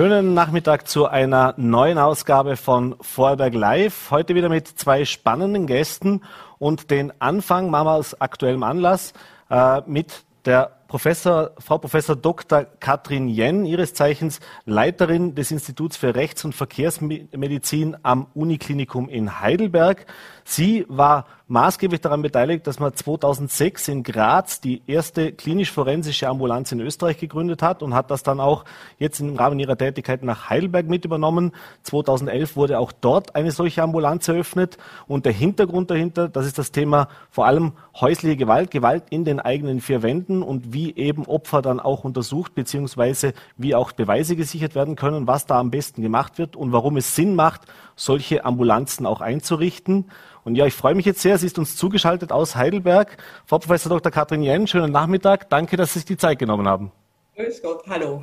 Schönen Nachmittag zu einer neuen Ausgabe von Vorberg Live. Heute wieder mit zwei spannenden Gästen und den Anfang machen wir aus aktuellem Anlass äh, mit der Professor, Frau Professor Dr. Katrin Jen, ihres Zeichens Leiterin des Instituts für Rechts- und Verkehrsmedizin am Uniklinikum in Heidelberg. Sie war maßgeblich daran beteiligt, dass man 2006 in Graz die erste klinisch-forensische Ambulanz in Österreich gegründet hat und hat das dann auch jetzt im Rahmen ihrer Tätigkeit nach Heidelberg mit übernommen. 2011 wurde auch dort eine solche Ambulanz eröffnet und der Hintergrund dahinter, das ist das Thema vor allem häusliche Gewalt, Gewalt in den eigenen vier Wänden und wie eben Opfer dann auch untersucht beziehungsweise wie auch Beweise gesichert werden können, was da am besten gemacht wird und warum es Sinn macht, solche Ambulanzen auch einzurichten. Und ja, ich freue mich jetzt sehr. Sie ist uns zugeschaltet aus Heidelberg. Frau Professor Dr. Katrin Jen, schönen Nachmittag. Danke, dass Sie sich die Zeit genommen haben. Grüß Gott, hallo.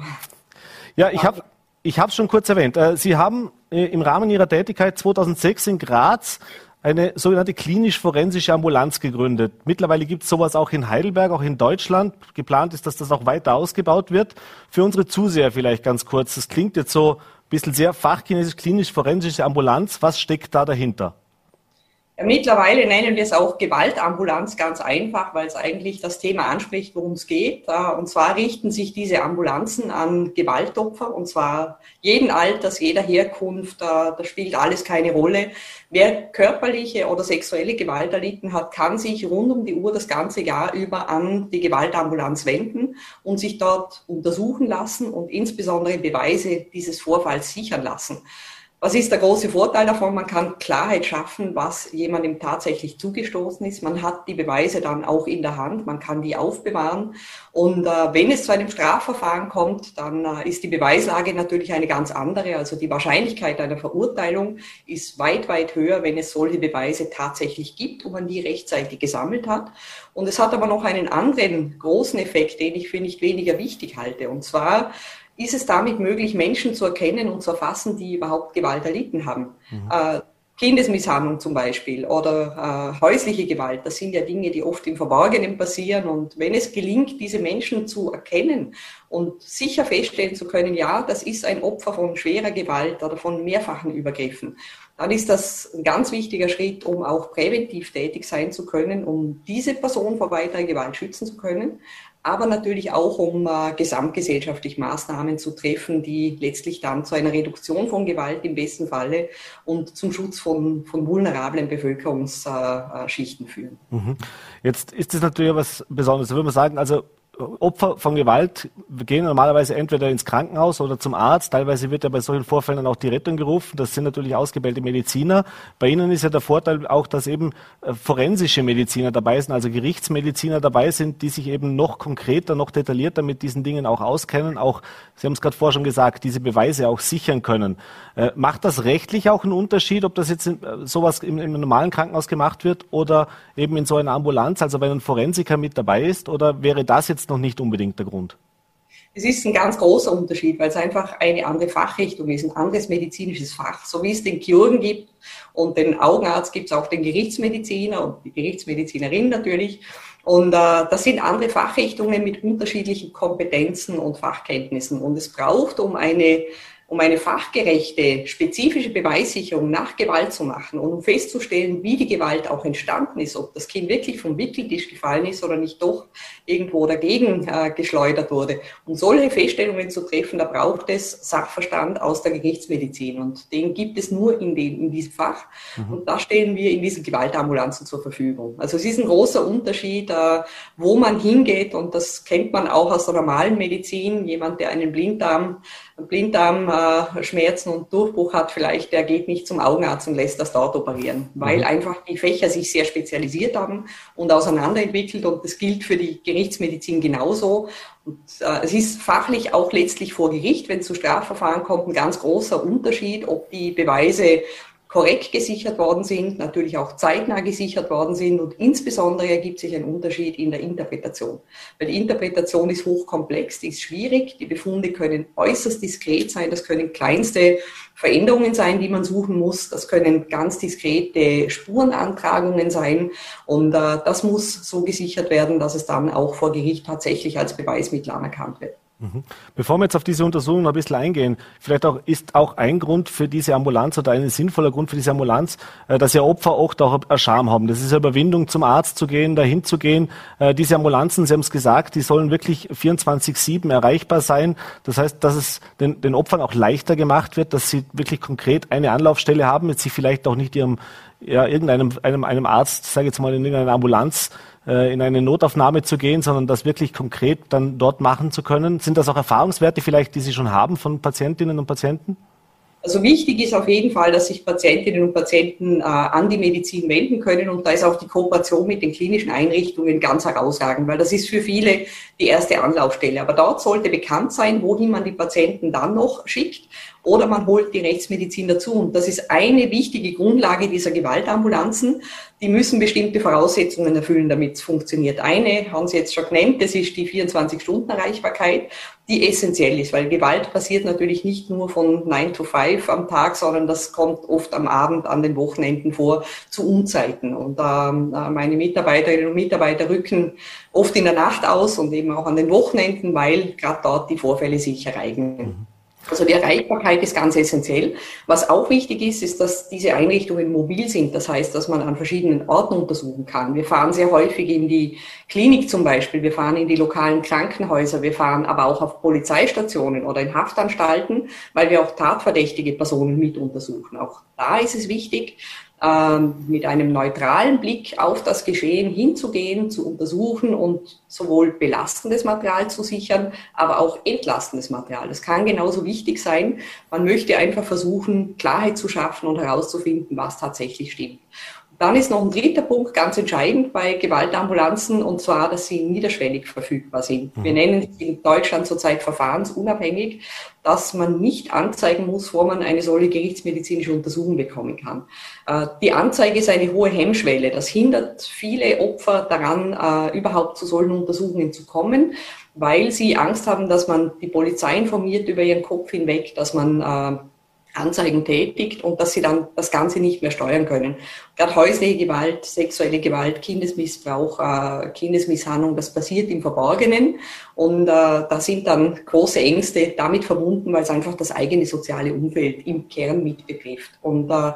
Ja, ich habe ich habe schon kurz erwähnt. Äh, Sie haben äh, im Rahmen Ihrer Tätigkeit 2006 in Graz eine sogenannte klinisch-forensische Ambulanz gegründet. Mittlerweile gibt es sowas auch in Heidelberg, auch in Deutschland. Geplant ist, dass das auch weiter ausgebaut wird. Für unsere Zuseher vielleicht ganz kurz. Das klingt jetzt so ein bisschen sehr fachchinesisch, klinisch-forensische Ambulanz. Was steckt da dahinter? Mittlerweile nennen wir es auch Gewaltambulanz ganz einfach, weil es eigentlich das Thema anspricht, worum es geht. Und zwar richten sich diese Ambulanzen an Gewaltopfer, und zwar jeden Alters, jeder Herkunft. Da spielt alles keine Rolle. Wer körperliche oder sexuelle Gewalt erlitten hat, kann sich rund um die Uhr das ganze Jahr über an die Gewaltambulanz wenden und sich dort untersuchen lassen und insbesondere Beweise dieses Vorfalls sichern lassen. Was ist der große Vorteil davon? Man kann Klarheit schaffen, was jemandem tatsächlich zugestoßen ist. Man hat die Beweise dann auch in der Hand, man kann die aufbewahren. Und äh, wenn es zu einem Strafverfahren kommt, dann äh, ist die Beweislage natürlich eine ganz andere. Also die Wahrscheinlichkeit einer Verurteilung ist weit, weit höher, wenn es solche Beweise tatsächlich gibt und man die rechtzeitig gesammelt hat. Und es hat aber noch einen anderen großen Effekt, den ich für nicht weniger wichtig halte. Und zwar ist es damit möglich, Menschen zu erkennen und zu erfassen, die überhaupt Gewalt erlitten haben. Mhm. Äh, Kindesmisshandlung zum Beispiel oder äh, häusliche Gewalt, das sind ja Dinge, die oft im Verborgenen passieren. Und wenn es gelingt, diese Menschen zu erkennen und sicher feststellen zu können, ja, das ist ein Opfer von schwerer Gewalt oder von mehrfachen Übergriffen, dann ist das ein ganz wichtiger Schritt, um auch präventiv tätig sein zu können, um diese Person vor weiterer Gewalt schützen zu können, aber natürlich auch, um äh, gesamtgesellschaftlich Maßnahmen zu treffen, die letztlich dann zu einer Reduktion von Gewalt im besten Falle und zum Schutz von, von vulnerablen Bevölkerungsschichten äh, führen. Mhm. Jetzt ist es natürlich was Besonderes. Da würde man sagen, also Opfer von Gewalt gehen normalerweise entweder ins Krankenhaus oder zum Arzt. Teilweise wird ja bei solchen Vorfällen auch die Rettung gerufen. Das sind natürlich ausgebildete Mediziner. Bei Ihnen ist ja der Vorteil auch, dass eben äh, forensische Mediziner dabei sind, also Gerichtsmediziner dabei sind, die sich eben noch konkreter, noch detaillierter mit diesen Dingen auch auskennen. Auch, Sie haben es gerade vorher schon gesagt, diese Beweise auch sichern können. Äh, macht das rechtlich auch einen Unterschied, ob das jetzt in, äh, sowas im, im normalen Krankenhaus gemacht wird oder eben in so einer Ambulanz, also wenn ein Forensiker mit dabei ist? Oder wäre das jetzt noch nicht unbedingt der Grund? Es ist ein ganz großer Unterschied, weil es einfach eine andere Fachrichtung ist, ein anderes medizinisches Fach. So wie es den Chirurgen gibt und den Augenarzt gibt es auch den Gerichtsmediziner und die Gerichtsmedizinerin natürlich. Und äh, das sind andere Fachrichtungen mit unterschiedlichen Kompetenzen und Fachkenntnissen. Und es braucht, um eine um eine fachgerechte, spezifische Beweissicherung nach Gewalt zu machen und um festzustellen, wie die Gewalt auch entstanden ist, ob das Kind wirklich vom Wickeltisch gefallen ist oder nicht doch irgendwo dagegen äh, geschleudert wurde. Um solche Feststellungen zu treffen, da braucht es Sachverstand aus der Gerichtsmedizin und den gibt es nur in, den, in diesem Fach mhm. und da stellen wir in diesen Gewaltambulanzen zur Verfügung. Also es ist ein großer Unterschied, äh, wo man hingeht und das kennt man auch aus der normalen Medizin. Jemand, der einen Blinddarm Blinddarmschmerzen und Durchbruch hat, vielleicht der geht nicht zum Augenarzt und lässt das dort operieren, weil mhm. einfach die Fächer sich sehr spezialisiert haben und auseinanderentwickelt und das gilt für die Gerichtsmedizin genauso. Und, äh, es ist fachlich auch letztlich vor Gericht, wenn es zu Strafverfahren kommt, ein ganz großer Unterschied, ob die Beweise korrekt gesichert worden sind, natürlich auch zeitnah gesichert worden sind und insbesondere ergibt sich ein Unterschied in der Interpretation. Weil die Interpretation ist hochkomplex, die ist schwierig, die Befunde können äußerst diskret sein, das können kleinste Veränderungen sein, die man suchen muss, das können ganz diskrete Spurenantragungen sein und äh, das muss so gesichert werden, dass es dann auch vor Gericht tatsächlich als Beweismittel anerkannt wird. Mhm. Bevor wir jetzt auf diese Untersuchung noch ein bisschen eingehen, vielleicht auch ist auch ein Grund für diese Ambulanz oder ein sinnvoller Grund für diese Ambulanz, äh, dass ja Opfer auch eine Scham haben. Das ist eine Überwindung, zum Arzt zu gehen, dahin zu gehen. Äh, diese Ambulanzen, Sie haben es gesagt, die sollen wirklich 24-7 erreichbar sein. Das heißt, dass es den, den Opfern auch leichter gemacht wird, dass sie wirklich konkret eine Anlaufstelle haben, jetzt sich vielleicht auch nicht ihrem, ja, irgendeinem einem, einem Arzt, sage ich jetzt mal, in irgendeiner Ambulanz äh, in eine Notaufnahme zu gehen, sondern das wirklich konkret dann dort machen zu können. Sind das auch Erfahrungswerte vielleicht, die Sie schon haben von Patientinnen und Patienten? Also wichtig ist auf jeden Fall, dass sich Patientinnen und Patienten äh, an die Medizin wenden können und da ist auch die Kooperation mit den klinischen Einrichtungen ganz herausragend, weil das ist für viele die erste Anlaufstelle. Aber dort sollte bekannt sein, wohin man die Patienten dann noch schickt oder man holt die Rechtsmedizin dazu. Und das ist eine wichtige Grundlage dieser Gewaltambulanzen. Die müssen bestimmte Voraussetzungen erfüllen, damit es funktioniert. Eine haben Sie jetzt schon genannt, das ist die 24-Stunden-Erreichbarkeit, die essentiell ist, weil Gewalt passiert natürlich nicht nur von 9 to 5 am Tag, sondern das kommt oft am Abend, an den Wochenenden vor, zu Unzeiten. Und ähm, äh, meine Mitarbeiterinnen und Mitarbeiter rücken oft in der Nacht aus und eben auch an den Wochenenden, weil gerade dort die Vorfälle sich ereignen. Mhm. Also die Erreichbarkeit ist ganz essentiell. Was auch wichtig ist, ist, dass diese Einrichtungen mobil sind. Das heißt, dass man an verschiedenen Orten untersuchen kann. Wir fahren sehr häufig in die Klinik zum Beispiel. Wir fahren in die lokalen Krankenhäuser. Wir fahren aber auch auf Polizeistationen oder in Haftanstalten, weil wir auch tatverdächtige Personen mit untersuchen. Auch da ist es wichtig, mit einem neutralen Blick auf das Geschehen hinzugehen, zu untersuchen und sowohl belastendes Material zu sichern, aber auch entlastendes Material. Das kann genauso wichtig sein. Man möchte einfach versuchen, Klarheit zu schaffen und herauszufinden, was tatsächlich stimmt. Dann ist noch ein dritter Punkt ganz entscheidend bei Gewaltambulanzen, und zwar, dass sie niederschwellig verfügbar sind. Mhm. Wir nennen sie in Deutschland zurzeit verfahrensunabhängig, dass man nicht anzeigen muss, wo man eine solche gerichtsmedizinische Untersuchung bekommen kann. Äh, die Anzeige ist eine hohe Hemmschwelle. Das hindert viele Opfer daran, äh, überhaupt zu solchen Untersuchungen zu kommen, weil sie Angst haben, dass man die Polizei informiert über ihren Kopf hinweg, dass man äh, Anzeigen tätigt und dass sie dann das Ganze nicht mehr steuern können. Gerade häusliche Gewalt, sexuelle Gewalt, Kindesmissbrauch, äh, Kindesmisshandlung, das passiert im Verborgenen und äh, da sind dann große Ängste damit verbunden, weil es einfach das eigene soziale Umfeld im Kern mit betrifft. Und äh,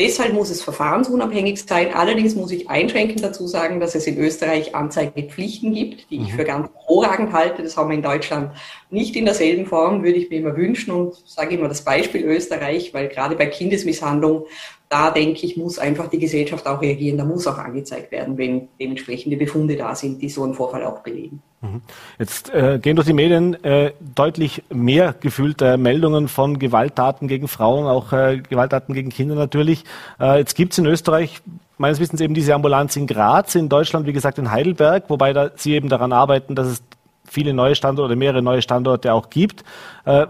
Deshalb muss es verfahrensunabhängig sein. Allerdings muss ich einschränkend dazu sagen, dass es in Österreich Anzeigepflichten gibt, die ich mhm. für ganz hervorragend halte. Das haben wir in Deutschland nicht in derselben Form, würde ich mir immer wünschen und sage immer das Beispiel Österreich, weil gerade bei Kindesmisshandlung da denke ich, muss einfach die Gesellschaft auch reagieren. Da muss auch angezeigt werden, wenn dementsprechende Befunde da sind, die so einen Vorfall auch belegen. Mhm. Jetzt äh, gehen durch die Medien äh, deutlich mehr gefühlte Meldungen von Gewalttaten gegen Frauen, auch äh, Gewalttaten gegen Kinder natürlich. Äh, jetzt gibt es in Österreich meines Wissens eben diese Ambulanz in Graz, in Deutschland, wie gesagt, in Heidelberg, wobei da Sie eben daran arbeiten, dass es viele neue Standorte mehrere neue Standorte auch gibt. Äh,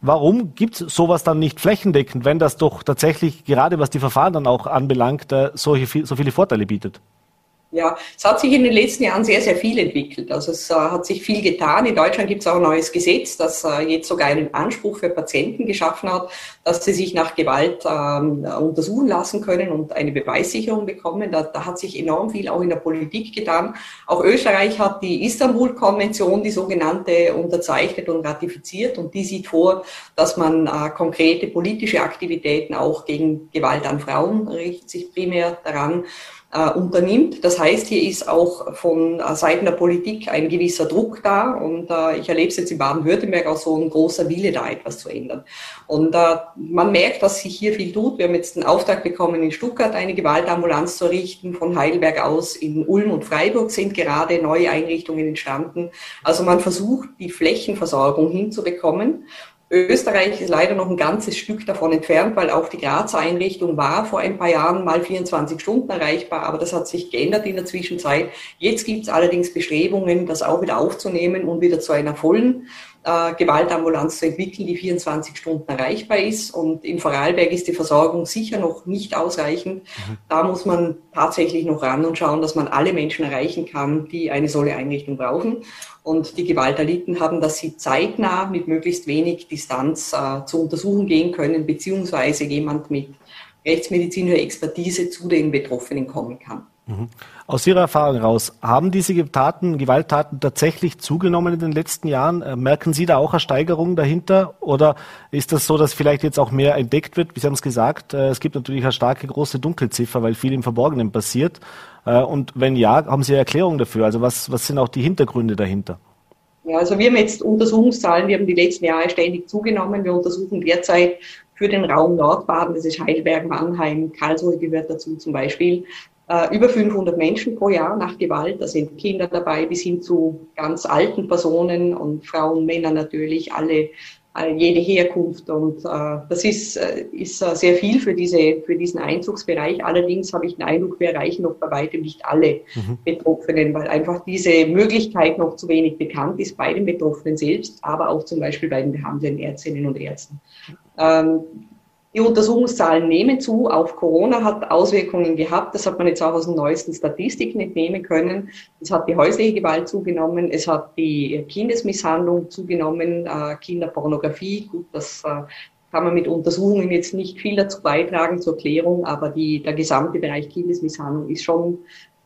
warum gibt es sowas dann nicht flächendeckend, wenn das doch tatsächlich, gerade was die Verfahren dann auch anbelangt, äh, solche, so viele Vorteile bietet? Ja, es hat sich in den letzten Jahren sehr, sehr viel entwickelt. Also es äh, hat sich viel getan. In Deutschland gibt es auch ein neues Gesetz, das äh, jetzt sogar einen Anspruch für Patienten geschaffen hat, dass sie sich nach Gewalt ähm, untersuchen lassen können und eine Beweissicherung bekommen. Da, da, hat sich enorm viel auch in der Politik getan. Auch Österreich hat die Istanbul-Konvention, die sogenannte, unterzeichnet und ratifiziert und die sieht vor, dass man äh, konkrete politische Aktivitäten auch gegen Gewalt an Frauen richtet sich primär daran äh, unternimmt. Das heißt, hier ist auch von äh, Seiten der Politik ein gewisser Druck da und äh, ich erlebe es jetzt in Baden-Württemberg auch so ein großer Wille da etwas zu ändern. Und äh, man merkt, dass sich hier viel tut. Wir haben jetzt den Auftrag bekommen, in Stuttgart eine Gewaltambulanz zu errichten. Von Heidelberg aus in Ulm und Freiburg sind gerade neue Einrichtungen entstanden. Also man versucht, die Flächenversorgung hinzubekommen. Österreich ist leider noch ein ganzes Stück davon entfernt, weil auch die Grazer Einrichtung war vor ein paar Jahren mal 24 Stunden erreichbar, aber das hat sich geändert in der Zwischenzeit. Jetzt gibt es allerdings Bestrebungen, das auch wieder aufzunehmen und wieder zu einer vollen äh, Gewaltambulanz zu entwickeln, die 24 Stunden erreichbar ist. Und in Vorarlberg ist die Versorgung sicher noch nicht ausreichend. Mhm. Da muss man tatsächlich noch ran und schauen, dass man alle Menschen erreichen kann, die eine solche Einrichtung brauchen. Und die Gewalterlitten haben, dass sie zeitnah mit möglichst wenig Distanz äh, zu untersuchen gehen können, beziehungsweise jemand mit rechtsmedizinischer Expertise zu den Betroffenen kommen kann. Mhm. Aus Ihrer Erfahrung heraus, haben diese Taten, Gewalttaten tatsächlich zugenommen in den letzten Jahren? Äh, merken Sie da auch eine Steigerung dahinter? Oder ist das so, dass vielleicht jetzt auch mehr entdeckt wird? Wie Sie haben es gesagt, äh, es gibt natürlich eine starke große Dunkelziffer, weil viel im Verborgenen passiert. Äh, und wenn ja, haben Sie eine Erklärung dafür? Also was, was sind auch die Hintergründe dahinter? Ja, also wir haben jetzt Untersuchungszahlen, wir haben die letzten Jahre ständig zugenommen. Wir untersuchen derzeit für den Raum Nordbaden, das ist Heidelberg, Mannheim, Karlsruhe gehört dazu zum Beispiel, äh, über 500 Menschen pro Jahr nach Gewalt. Da sind Kinder dabei bis hin zu ganz alten Personen und Frauen, Männer natürlich, alle, jede Herkunft. Und äh, das ist, äh, ist äh, sehr viel für, diese, für diesen Einzugsbereich. Allerdings habe ich den Eindruck, wir erreichen noch bei weitem nicht alle mhm. Betroffenen, weil einfach diese Möglichkeit noch zu wenig bekannt ist bei den Betroffenen selbst, aber auch zum Beispiel bei den behandelnden Ärztinnen und Ärzten. Ähm, die Untersuchungszahlen nehmen zu. Auch Corona hat Auswirkungen gehabt. Das hat man jetzt auch aus den neuesten Statistiken entnehmen können. Es hat die häusliche Gewalt zugenommen. Es hat die Kindesmisshandlung zugenommen, äh, Kinderpornografie. Gut, das äh, kann man mit Untersuchungen jetzt nicht viel dazu beitragen zur Klärung, aber die, der gesamte Bereich Kindesmisshandlung ist schon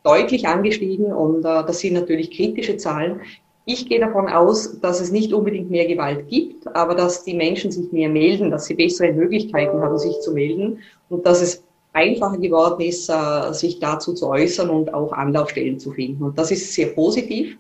deutlich angestiegen und äh, das sind natürlich kritische Zahlen. Ich gehe davon aus, dass es nicht unbedingt mehr Gewalt gibt, aber dass die Menschen sich mehr melden, dass sie bessere Möglichkeiten haben, sich zu melden und dass es einfacher geworden ist, äh, sich dazu zu äußern und auch Anlaufstellen zu finden. Und das ist sehr positiv.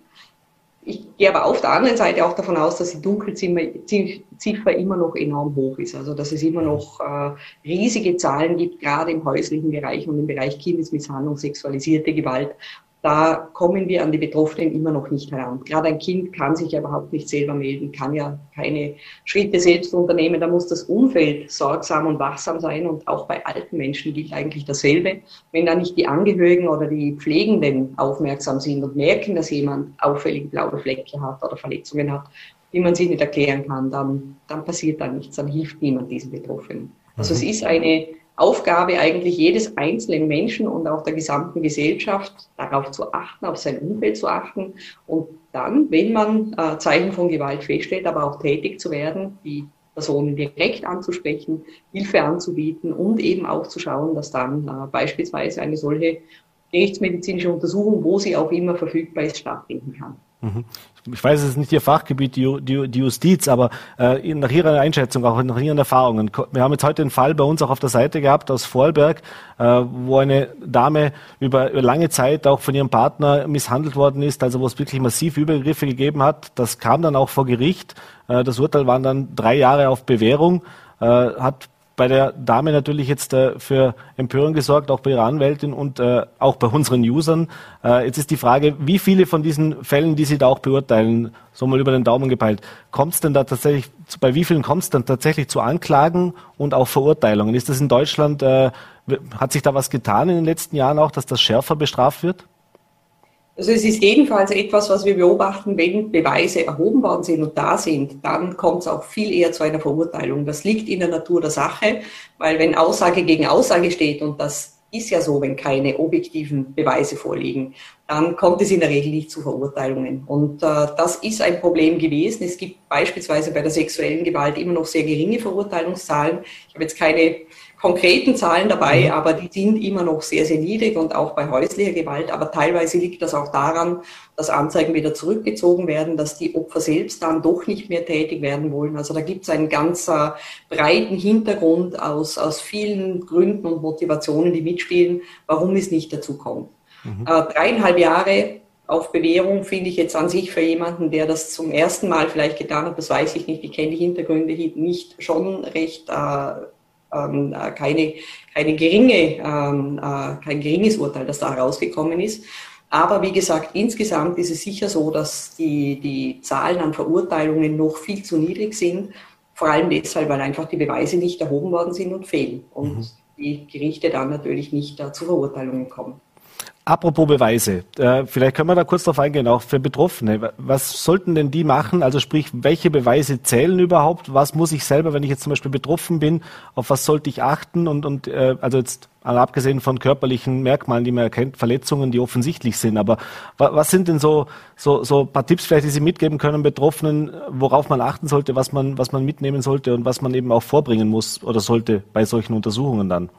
Ich gehe aber auf der anderen Seite auch davon aus, dass die Dunkelziffer immer noch enorm hoch ist. Also dass es immer noch äh, riesige Zahlen gibt, gerade im häuslichen Bereich und im Bereich Kindesmisshandlung, sexualisierte Gewalt da kommen wir an die Betroffenen immer noch nicht heran. Gerade ein Kind kann sich ja überhaupt nicht selber melden, kann ja keine Schritte selbst unternehmen. Da muss das Umfeld sorgsam und wachsam sein. Und auch bei alten Menschen gilt eigentlich dasselbe. Wenn da nicht die Angehörigen oder die Pflegenden aufmerksam sind und merken, dass jemand auffällig blaue Flecke hat oder Verletzungen hat, die man sich nicht erklären kann, dann, dann passiert da nichts, dann hilft niemand diesen Betroffenen. Also mhm. es ist eine Aufgabe eigentlich jedes einzelnen Menschen und auch der gesamten Gesellschaft, darauf zu achten, auf sein Umfeld zu achten und dann, wenn man äh, Zeichen von Gewalt feststellt, aber auch tätig zu werden, die Personen direkt anzusprechen, Hilfe anzubieten und eben auch zu schauen, dass dann äh, beispielsweise eine solche gerichtsmedizinische Untersuchung, wo sie auch immer verfügbar ist, stattfinden kann. Mhm. Ich weiß, es ist nicht Ihr Fachgebiet, die, Justiz, aber äh, nach Ihrer Einschätzung, auch nach Ihren Erfahrungen. Wir haben jetzt heute einen Fall bei uns auch auf der Seite gehabt aus Vorarlberg, äh, wo eine Dame über, lange Zeit auch von ihrem Partner misshandelt worden ist, also wo es wirklich massiv Übergriffe gegeben hat. Das kam dann auch vor Gericht. Äh, das Urteil waren dann drei Jahre auf Bewährung. Äh, hat bei der Dame natürlich jetzt äh, für Empörung gesorgt, auch bei ihrer Anwältin und äh, auch bei unseren Usern. Äh, jetzt ist die Frage, wie viele von diesen Fällen, die Sie da auch beurteilen, so mal über den Daumen gepeilt, kommt es denn da tatsächlich, bei wie vielen kommt es dann tatsächlich zu Anklagen und auch Verurteilungen? Ist das in Deutschland, äh, hat sich da was getan in den letzten Jahren auch, dass das schärfer bestraft wird? Also es ist jedenfalls etwas, was wir beobachten, wenn Beweise erhoben worden sind und da sind, dann kommt es auch viel eher zu einer Verurteilung. Das liegt in der Natur der Sache, weil wenn Aussage gegen Aussage steht und das ist ja so, wenn keine objektiven Beweise vorliegen, dann kommt es in der Regel nicht zu Verurteilungen. Und äh, das ist ein Problem gewesen. Es gibt beispielsweise bei der sexuellen Gewalt immer noch sehr geringe Verurteilungszahlen. Ich habe jetzt keine konkreten Zahlen dabei, mhm. aber die sind immer noch sehr, sehr niedrig und auch bei häuslicher Gewalt. Aber teilweise liegt das auch daran, dass Anzeigen wieder zurückgezogen werden, dass die Opfer selbst dann doch nicht mehr tätig werden wollen. Also da gibt es einen ganz äh, breiten Hintergrund aus, aus vielen Gründen und Motivationen, die mitspielen, warum es nicht dazu kommt. Mhm. Äh, dreieinhalb Jahre auf Bewährung finde ich jetzt an sich für jemanden, der das zum ersten Mal vielleicht getan hat, das weiß ich nicht, ich kenne die Hintergründe nicht, schon recht äh, ähm, äh, keine, keine geringe, ähm, äh, kein geringes Urteil, das da herausgekommen ist. Aber wie gesagt, insgesamt ist es sicher so, dass die, die Zahlen an Verurteilungen noch viel zu niedrig sind. Vor allem deshalb, weil einfach die Beweise nicht erhoben worden sind und fehlen. Und mhm. die Gerichte dann natürlich nicht äh, zu Verurteilungen kommen. Apropos Beweise, äh, vielleicht können wir da kurz darauf eingehen, auch für Betroffene. Was sollten denn die machen? Also sprich, welche Beweise zählen überhaupt? Was muss ich selber, wenn ich jetzt zum Beispiel betroffen bin, auf was sollte ich achten? Und, und äh, also jetzt abgesehen von körperlichen Merkmalen, die man erkennt, Verletzungen, die offensichtlich sind. Aber was sind denn so, so, so paar Tipps vielleicht, die Sie mitgeben können, Betroffenen, worauf man achten sollte, was man, was man mitnehmen sollte und was man eben auch vorbringen muss oder sollte bei solchen Untersuchungen dann?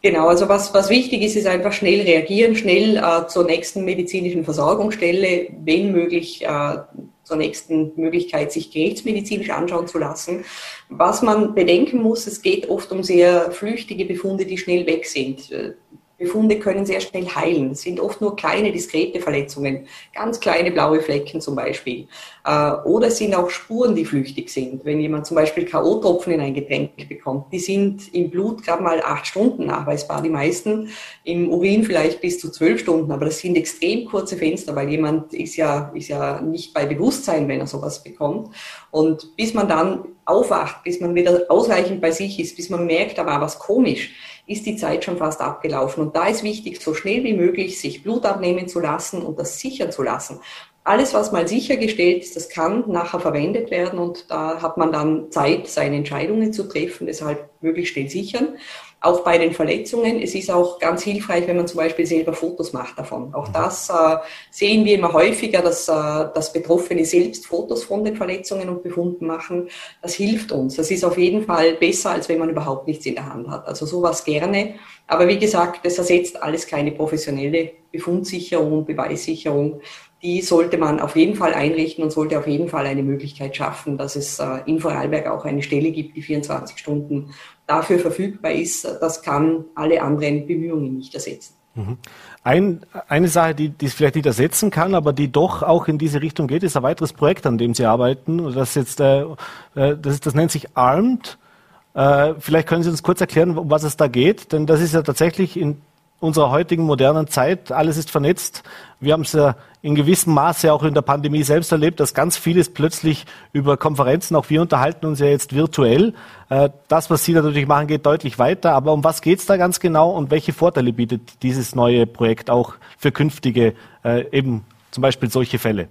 Genau, also was, was wichtig ist, ist einfach schnell reagieren, schnell äh, zur nächsten medizinischen Versorgungsstelle, wenn möglich äh, zur nächsten Möglichkeit, sich gerichtsmedizinisch anschauen zu lassen. Was man bedenken muss, es geht oft um sehr flüchtige Befunde, die schnell weg sind. Befunde können sehr schnell heilen. Es sind oft nur kleine, diskrete Verletzungen, ganz kleine blaue Flecken zum Beispiel. Äh, oder es sind auch Spuren, die flüchtig sind. Wenn jemand zum Beispiel K.O.-Tropfen in ein Getränk bekommt, die sind im Blut gerade mal acht Stunden nachweisbar, die meisten. Im Urin vielleicht bis zu zwölf Stunden, aber das sind extrem kurze Fenster, weil jemand ist ja, ist ja nicht bei Bewusstsein, wenn er sowas bekommt. Und bis man dann aufwacht, bis man wieder ausreichend bei sich ist, bis man merkt, da war was komisch, ist die Zeit schon fast abgelaufen. Und da ist wichtig, so schnell wie möglich sich Blut abnehmen zu lassen und das sichern zu lassen. Alles, was mal sichergestellt ist, das kann nachher verwendet werden und da hat man dann Zeit, seine Entscheidungen zu treffen, deshalb möglichst schnell sichern auch bei den Verletzungen. Es ist auch ganz hilfreich, wenn man zum Beispiel selber Fotos macht davon. Auch das äh, sehen wir immer häufiger, dass, äh, dass Betroffene selbst Fotos von den Verletzungen und Befunden machen. Das hilft uns. Das ist auf jeden Fall besser, als wenn man überhaupt nichts in der Hand hat. Also sowas gerne. Aber wie gesagt, das ersetzt alles keine professionelle Befundsicherung und Beweissicherung die sollte man auf jeden Fall einrichten und sollte auf jeden Fall eine Möglichkeit schaffen, dass es äh, in Vorarlberg auch eine Stelle gibt, die 24 Stunden dafür verfügbar ist. Das kann alle anderen Bemühungen nicht ersetzen. Mhm. Ein, eine Sache, die, die es vielleicht nicht ersetzen kann, aber die doch auch in diese Richtung geht, ist ein weiteres Projekt, an dem Sie arbeiten. Das, jetzt, äh, äh das, das nennt sich ARMED. Äh, vielleicht können Sie uns kurz erklären, um was es da geht, denn das ist ja tatsächlich in unserer heutigen modernen Zeit. Alles ist vernetzt. Wir haben es ja in gewissem Maße auch in der Pandemie selbst erlebt, dass ganz vieles plötzlich über Konferenzen, auch wir unterhalten uns ja jetzt virtuell. Äh, das, was Sie da natürlich machen, geht deutlich weiter. Aber um was geht es da ganz genau und welche Vorteile bietet dieses neue Projekt auch für künftige, äh, eben zum Beispiel solche Fälle?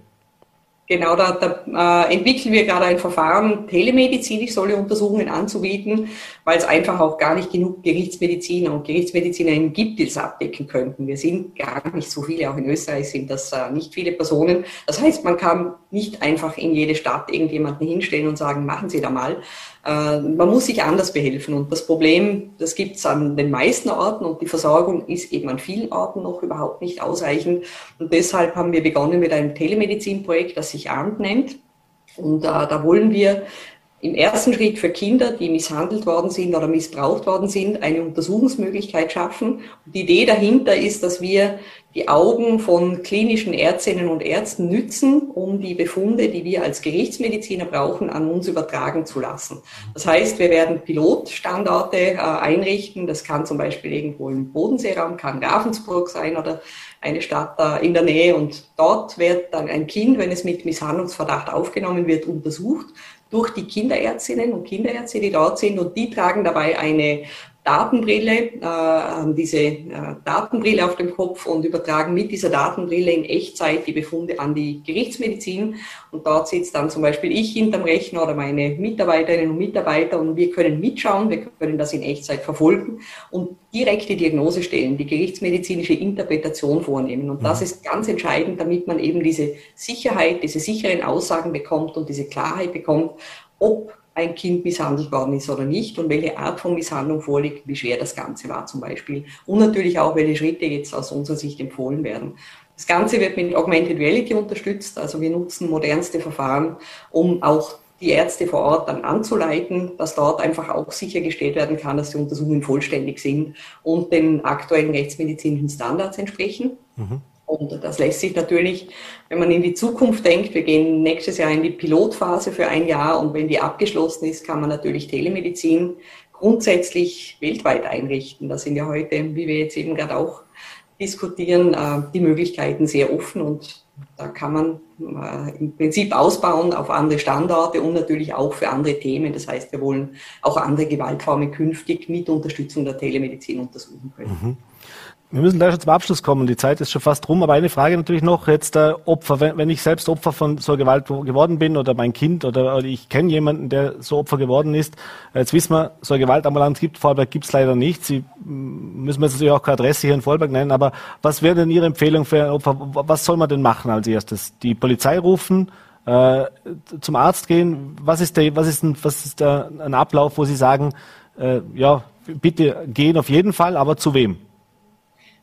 Genau, da, da äh, entwickeln wir gerade ein Verfahren, telemedizinisch solche Untersuchungen anzubieten, weil es einfach auch gar nicht genug Gerichtsmediziner und Gerichtsmedizinerinnen gibt, die das abdecken könnten. Wir sind gar nicht so viele, auch in Österreich sind das äh, nicht viele Personen. Das heißt, man kann nicht einfach in jede Stadt irgendjemanden hinstellen und sagen, machen Sie da mal. Äh, man muss sich anders behelfen. Und das Problem, das gibt es an den meisten Orten und die Versorgung ist eben an vielen Orten noch überhaupt nicht ausreichend. Und deshalb haben wir begonnen mit einem Telemedizinprojekt, das sich ARMT nennt. Und äh, da wollen wir im ersten Schritt für Kinder, die misshandelt worden sind oder missbraucht worden sind, eine Untersuchungsmöglichkeit schaffen. Und die Idee dahinter ist, dass wir die Augen von klinischen Ärztinnen und Ärzten nützen, um die Befunde, die wir als Gerichtsmediziner brauchen, an uns übertragen zu lassen. Das heißt, wir werden Pilotstandorte äh, einrichten. Das kann zum Beispiel irgendwo im Bodenseeraum, kann Ravensburg sein oder eine Stadt in der Nähe. Und dort wird dann ein Kind, wenn es mit Misshandlungsverdacht aufgenommen wird, untersucht durch die Kinderärztinnen und Kinderärzte, die dort sind. Und die tragen dabei eine Datenbrille, äh, haben diese äh, Datenbrille auf dem Kopf und übertragen mit dieser Datenbrille in Echtzeit die Befunde an die Gerichtsmedizin. Und dort sitzt dann zum Beispiel ich hinterm Rechner oder meine Mitarbeiterinnen und Mitarbeiter und wir können mitschauen, wir können das in Echtzeit verfolgen und direkte Diagnose stellen, die gerichtsmedizinische Interpretation vornehmen. Und das mhm. ist ganz entscheidend, damit man eben diese Sicherheit, diese sicheren Aussagen bekommt und diese Klarheit bekommt, ob ein Kind misshandelt worden ist oder nicht und welche Art von Misshandlung vorliegt, wie schwer das Ganze war zum Beispiel. Und natürlich auch, welche Schritte jetzt aus unserer Sicht empfohlen werden. Das Ganze wird mit Augmented Reality unterstützt, also wir nutzen modernste Verfahren, um auch die Ärzte vor Ort dann anzuleiten, dass dort einfach auch sichergestellt werden kann, dass die Untersuchungen vollständig sind und den aktuellen rechtsmedizinischen Standards entsprechen. Mhm. Und das lässt sich natürlich, wenn man in die Zukunft denkt, wir gehen nächstes Jahr in die Pilotphase für ein Jahr und wenn die abgeschlossen ist, kann man natürlich Telemedizin grundsätzlich weltweit einrichten. Da sind ja heute, wie wir jetzt eben gerade auch diskutieren, äh, die Möglichkeiten sehr offen und da kann man äh, im Prinzip ausbauen auf andere Standorte und natürlich auch für andere Themen. Das heißt, wir wollen auch andere Gewaltformen künftig mit Unterstützung der Telemedizin untersuchen können. Mhm. Wir müssen gleich schon zum Abschluss kommen. Die Zeit ist schon fast rum. Aber eine Frage natürlich noch jetzt äh, Opfer. Wenn, wenn ich selbst Opfer von so Gewalt geworden bin oder mein Kind oder, oder ich kenne jemanden, der so Opfer geworden ist. Jetzt wissen wir, so eine Gewaltambulanz gibt Vorarlberg gibt es leider nicht. Sie müssen jetzt natürlich auch keine Adresse hier in Vorarlberg nennen. Aber was wäre denn Ihre Empfehlung für ein Opfer? Was soll man denn machen als erstes? Die Polizei rufen? Äh, zum Arzt gehen? Was ist der, was ist, ein, was ist der, ein Ablauf, wo Sie sagen, äh, ja, bitte gehen auf jeden Fall, aber zu wem?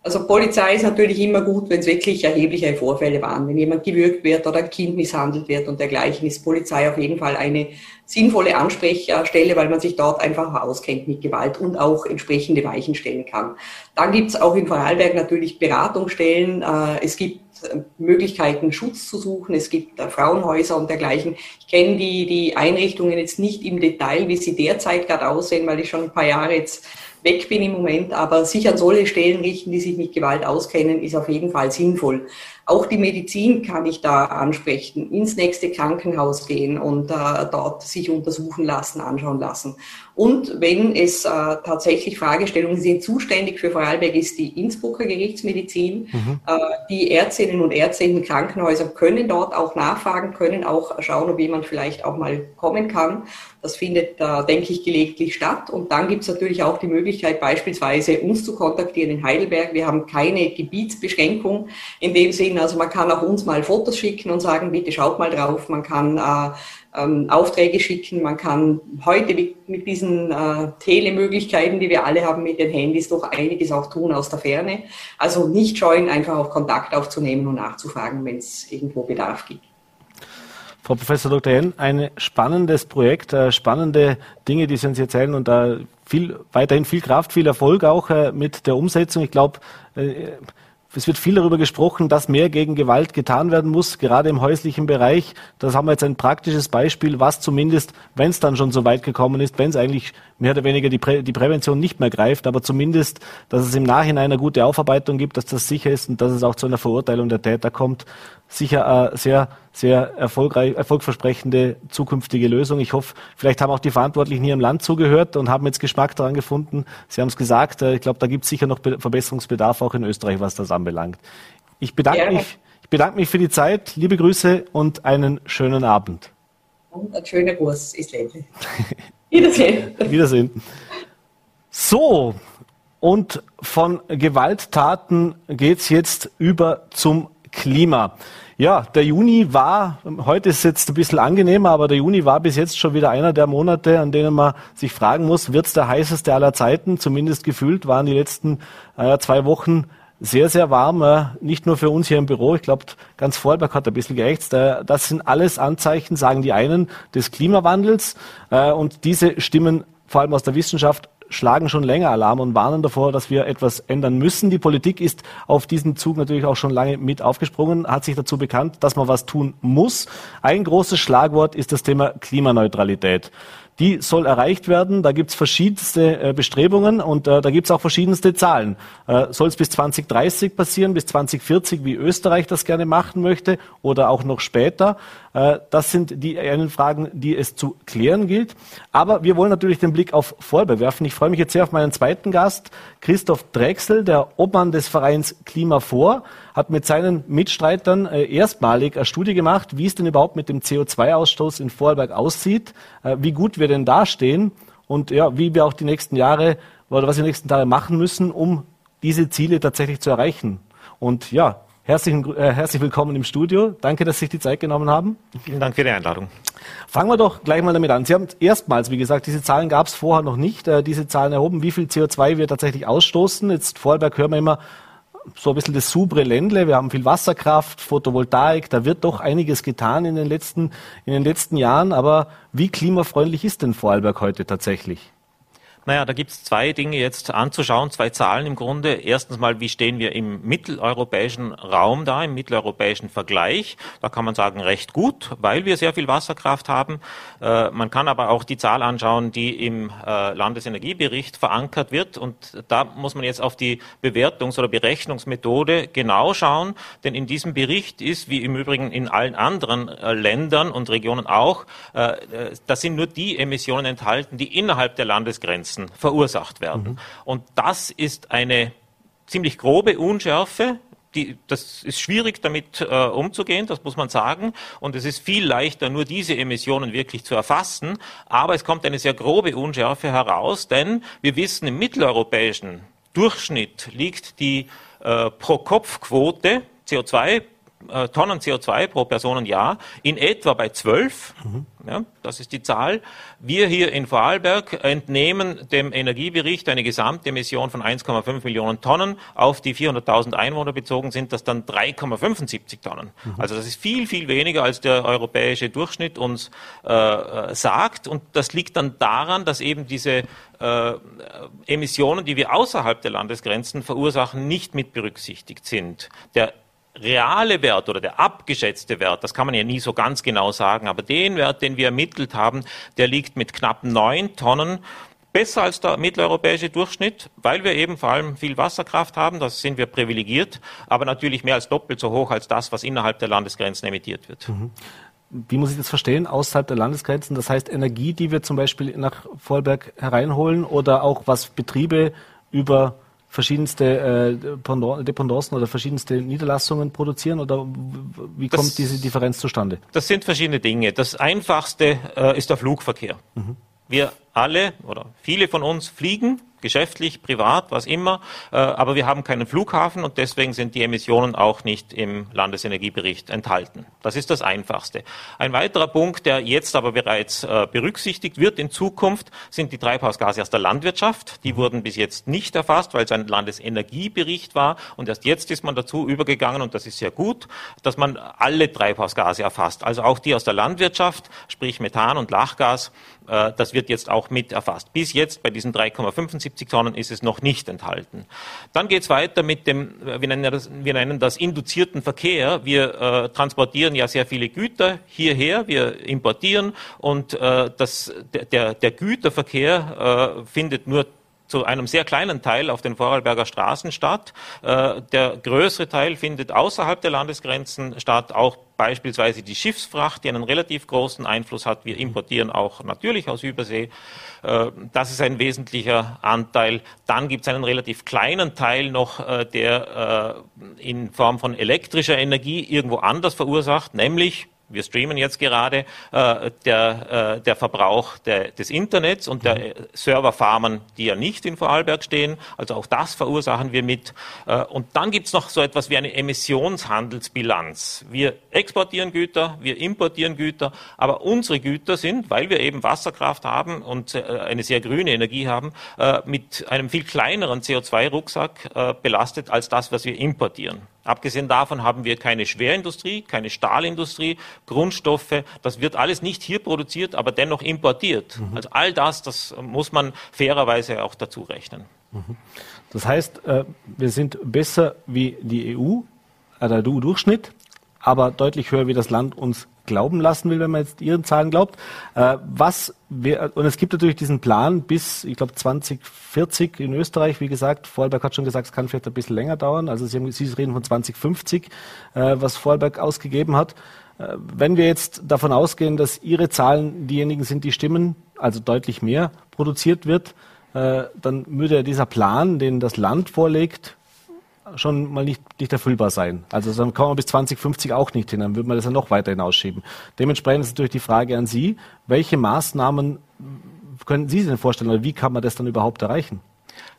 Also Polizei ist natürlich immer gut, wenn es wirklich erhebliche Vorfälle waren. Wenn jemand gewürgt wird oder ein Kind misshandelt wird und dergleichen, ist Polizei auf jeden Fall eine sinnvolle Ansprechstelle, weil man sich dort einfach auskennt mit Gewalt und auch entsprechende Weichen stellen kann. Dann gibt es auch in Vorarlberg natürlich Beratungsstellen. Äh, es gibt äh, Möglichkeiten, Schutz zu suchen. Es gibt äh, Frauenhäuser und dergleichen. Ich kenne die, die Einrichtungen jetzt nicht im Detail, wie sie derzeit gerade aussehen, weil ich schon ein paar Jahre jetzt weg bin im Moment, aber sich an solche Stellen richten, die sich mit Gewalt auskennen, ist auf jeden Fall sinnvoll. Auch die Medizin kann ich da ansprechen, ins nächste Krankenhaus gehen und äh, dort sich untersuchen lassen, anschauen lassen. Und wenn es äh, tatsächlich Fragestellungen sind, zuständig für Vorarlberg ist die Innsbrucker Gerichtsmedizin. Mhm. Äh, die Ärztinnen und Ärzte in den Krankenhäusern können dort auch nachfragen, können auch schauen, ob jemand vielleicht auch mal kommen kann. Das findet, äh, denke ich, gelegentlich statt. Und dann gibt es natürlich auch die Möglichkeit, beispielsweise uns zu kontaktieren in Heidelberg. Wir haben keine Gebietsbeschränkung in dem Sinn, sehen. Also man kann auch uns mal Fotos schicken und sagen, bitte schaut mal drauf. Man kann äh, ähm, Aufträge schicken. Man kann heute mit, mit diesen äh, Telemöglichkeiten, die wir alle haben mit den Handys, doch einiges auch tun aus der Ferne. Also nicht scheuen, einfach auch Kontakt aufzunehmen und nachzufragen, wenn es irgendwo Bedarf gibt. Frau Professor Dr. Henn, ein spannendes Projekt, äh, spannende Dinge, die Sie uns erzählen und da viel, weiterhin viel Kraft, viel Erfolg auch äh, mit der Umsetzung. Ich glaube, äh, es wird viel darüber gesprochen, dass mehr gegen Gewalt getan werden muss, gerade im häuslichen Bereich. Das haben wir jetzt ein praktisches Beispiel, was zumindest, wenn es dann schon so weit gekommen ist, wenn es eigentlich mehr oder weniger die, Prä die Prävention nicht mehr greift, aber zumindest, dass es im Nachhinein eine gute Aufarbeitung gibt, dass das sicher ist und dass es auch zu einer Verurteilung der Täter kommt. Sicher äh, sehr, sehr erfolgreich, erfolgversprechende zukünftige Lösung. Ich hoffe, vielleicht haben auch die Verantwortlichen hier im Land zugehört und haben jetzt Geschmack daran gefunden. Sie haben es gesagt, äh, ich glaube, da gibt es sicher noch Verbesserungsbedarf auch in Österreich, was das anbelangt. Ich bedanke ja. mich. Ich bedanke mich für die Zeit. Liebe Grüße und einen schönen Abend. Und ein schöner Gruß, Islande. Wiedersehen. Wiedersehen. So, und von Gewalttaten geht es jetzt über zum Klima. Ja, der Juni war, heute ist jetzt ein bisschen angenehmer, aber der Juni war bis jetzt schon wieder einer der Monate, an denen man sich fragen muss, wird es der heißeste aller Zeiten? Zumindest gefühlt waren die letzten äh, zwei Wochen sehr, sehr warm, äh, nicht nur für uns hier im Büro. Ich glaube, ganz Vorberg hat ein bisschen geächtzt. Äh, das sind alles Anzeichen, sagen die einen, des Klimawandels. Äh, und diese Stimmen, vor allem aus der Wissenschaft, schlagen schon länger Alarm und warnen davor, dass wir etwas ändern müssen. Die Politik ist auf diesen Zug natürlich auch schon lange mit aufgesprungen, hat sich dazu bekannt, dass man was tun muss. Ein großes Schlagwort ist das Thema Klimaneutralität die soll erreicht werden. Da gibt es verschiedenste äh, Bestrebungen und äh, da gibt es auch verschiedenste Zahlen. Äh, soll es bis 2030 passieren, bis 2040, wie Österreich das gerne machen möchte oder auch noch später? Das sind die einen Fragen, die es zu klären gilt. Aber wir wollen natürlich den Blick auf Vorarlberg werfen. Ich freue mich jetzt sehr auf meinen zweiten Gast, Christoph Drechsel, der Obmann des Vereins Klima vor, hat mit seinen Mitstreitern äh, erstmalig eine Studie gemacht, wie es denn überhaupt mit dem CO2-Ausstoß in Vorarlberg aussieht, äh, wie gut wir denn dastehen und ja, wie wir auch die nächsten Jahre oder was wir die nächsten Jahre machen müssen, um diese Ziele tatsächlich zu erreichen. Und ja, Herzlichen, äh, herzlich willkommen im Studio. Danke, dass Sie sich die Zeit genommen haben. Vielen Dank für die Einladung. Fangen wir doch gleich mal damit an. Sie haben erstmals, wie gesagt, diese Zahlen gab es vorher noch nicht, äh, diese Zahlen erhoben, wie viel CO2 wir tatsächlich ausstoßen. Jetzt Vorarlberg hören wir immer so ein bisschen das subre Ländle. Wir haben viel Wasserkraft, Photovoltaik. Da wird doch einiges getan in den letzten, in den letzten Jahren. Aber wie klimafreundlich ist denn Vorarlberg heute tatsächlich? Naja, da gibt es zwei Dinge jetzt anzuschauen, zwei Zahlen im Grunde. Erstens mal, wie stehen wir im mitteleuropäischen Raum da, im mitteleuropäischen Vergleich? Da kann man sagen, recht gut, weil wir sehr viel Wasserkraft haben. Äh, man kann aber auch die Zahl anschauen, die im äh, Landesenergiebericht verankert wird. Und da muss man jetzt auf die Bewertungs- oder Berechnungsmethode genau schauen, denn in diesem Bericht ist, wie im Übrigen in allen anderen äh, Ländern und Regionen auch, äh, äh da sind nur die Emissionen enthalten, die innerhalb der Landesgrenzen Grenzen verursacht werden. Mhm. Und das ist eine ziemlich grobe Unschärfe, die, das ist schwierig damit äh, umzugehen, das muss man sagen. Und es ist viel leichter, nur diese Emissionen wirklich zu erfassen. Aber es kommt eine sehr grobe Unschärfe heraus, denn wir wissen, im mitteleuropäischen Durchschnitt liegt die äh, Pro-Kopf-Quote CO2 äh, Tonnen CO2 pro Personenjahr in etwa bei 12. Mhm. Ja, das ist die Zahl. Wir hier in Vorarlberg entnehmen dem Energiebericht eine Gesamtemission von 1,5 Millionen Tonnen. Auf die 400.000 Einwohner bezogen sind das dann 3,75 Tonnen. Mhm. Also das ist viel, viel weniger, als der europäische Durchschnitt uns äh, sagt. Und das liegt dann daran, dass eben diese äh, Emissionen, die wir außerhalb der Landesgrenzen verursachen, nicht mit berücksichtigt sind. Der reale Wert oder der abgeschätzte Wert, das kann man ja nie so ganz genau sagen, aber den Wert, den wir ermittelt haben, der liegt mit knapp neun Tonnen besser als der mitteleuropäische Durchschnitt, weil wir eben vor allem viel Wasserkraft haben, das sind wir privilegiert, aber natürlich mehr als doppelt so hoch als das, was innerhalb der Landesgrenzen emittiert wird. Mhm. Wie muss ich das verstehen, außerhalb der Landesgrenzen? Das heißt Energie, die wir zum Beispiel nach Vorarlberg hereinholen oder auch was Betriebe über verschiedenste äh, Dependancen oder verschiedenste Niederlassungen produzieren oder wie kommt das, diese Differenz zustande? Das sind verschiedene Dinge. Das einfachste äh, ist der Flugverkehr. Mhm. Wir alle oder viele von uns fliegen geschäftlich, privat, was immer. Äh, aber wir haben keinen Flughafen und deswegen sind die Emissionen auch nicht im Landesenergiebericht enthalten. Das ist das Einfachste. Ein weiterer Punkt, der jetzt aber bereits äh, berücksichtigt wird in Zukunft, sind die Treibhausgase aus der Landwirtschaft. Die wurden bis jetzt nicht erfasst, weil es ein Landesenergiebericht war und erst jetzt ist man dazu übergegangen und das ist sehr gut, dass man alle Treibhausgase erfasst. Also auch die aus der Landwirtschaft, sprich Methan und Lachgas, das wird jetzt auch mit erfasst. Bis jetzt bei diesen 3,75 70 Tonnen ist es noch nicht enthalten. Dann geht es weiter mit dem, wir nennen, das, wir nennen das induzierten Verkehr. Wir äh, transportieren ja sehr viele Güter hierher, wir importieren und äh, das, der, der Güterverkehr äh, findet nur zu einem sehr kleinen Teil auf den Vorarlberger Straßen statt. Äh, der größere Teil findet außerhalb der Landesgrenzen statt, auch beispielsweise die Schiffsfracht, die einen relativ großen Einfluss hat. Wir importieren auch natürlich aus Übersee. Äh, das ist ein wesentlicher Anteil. Dann gibt es einen relativ kleinen Teil noch, äh, der in Form von elektrischer Energie irgendwo anders verursacht, nämlich wir streamen jetzt gerade, äh, der, äh, der Verbrauch der, des Internets und der mhm. Serverfarmen, die ja nicht in Vorarlberg stehen. Also auch das verursachen wir mit. Äh, und dann gibt's noch so etwas wie eine Emissionshandelsbilanz. Wir exportieren Güter, wir importieren Güter, aber unsere Güter sind, weil wir eben Wasserkraft haben und äh, eine sehr grüne Energie haben, äh, mit einem viel kleineren CO2-Rucksack äh, belastet als das, was wir importieren. Abgesehen davon haben wir keine Schwerindustrie, keine Stahlindustrie, Grundstoffe. Das wird alles nicht hier produziert, aber dennoch importiert. Mhm. Also all das, das muss man fairerweise auch dazu rechnen. Mhm. Das heißt, äh, wir sind besser wie die EU, äh, der EU-Durchschnitt, aber deutlich höher wie das Land uns glauben lassen will, wenn man jetzt Ihren Zahlen glaubt. Äh, was wir, und es gibt natürlich diesen Plan bis, ich glaube, 2040 in Österreich. Wie gesagt, Vorarlberg hat schon gesagt, es kann vielleicht ein bisschen länger dauern. Also Sie, haben, Sie reden von 2050, äh, was Vorarlberg ausgegeben hat. Äh, wenn wir jetzt davon ausgehen, dass Ihre Zahlen diejenigen sind, die stimmen, also deutlich mehr produziert wird, äh, dann würde dieser Plan, den das Land vorlegt, schon mal nicht, nicht erfüllbar sein. Also dann kommen wir bis 2050 auch nicht hin, dann würde man das ja noch weiter hinausschieben. Dementsprechend ist natürlich die Frage an Sie, welche Maßnahmen können Sie sich denn vorstellen oder wie kann man das dann überhaupt erreichen?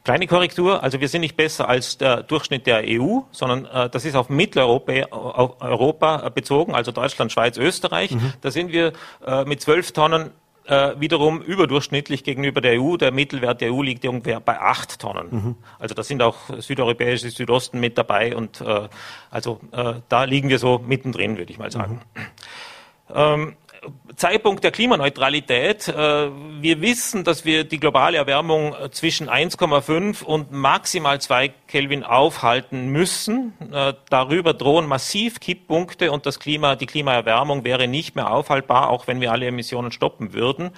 Kleine Korrektur, also wir sind nicht besser als der Durchschnitt der EU, sondern äh, das ist auf Mitteleuropa auf Europa bezogen, also Deutschland, Schweiz, Österreich. Mhm. Da sind wir äh, mit zwölf Tonnen äh, wiederum überdurchschnittlich gegenüber der EU. Der Mittelwert der EU liegt ungefähr bei acht Tonnen. Mhm. Also da sind auch südeuropäische Südosten mit dabei und äh, also äh, da liegen wir so mittendrin, würde ich mal sagen. Mhm. Ähm, Zeitpunkt der Klimaneutralität. Äh, wir wissen, dass wir die globale Erwärmung äh, zwischen 1,5 und maximal 2 Kelvin aufhalten müssen. Äh, darüber drohen massiv Kipppunkte und das Klima, die Klimaerwärmung wäre nicht mehr aufhaltbar, auch wenn wir alle Emissionen stoppen würden.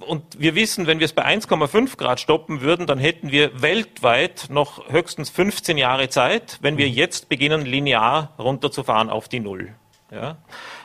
Und wir wissen, wenn wir es bei 1,5 Grad stoppen würden, dann hätten wir weltweit noch höchstens 15 Jahre Zeit, wenn wir jetzt beginnen, linear runterzufahren auf die Null. Ja?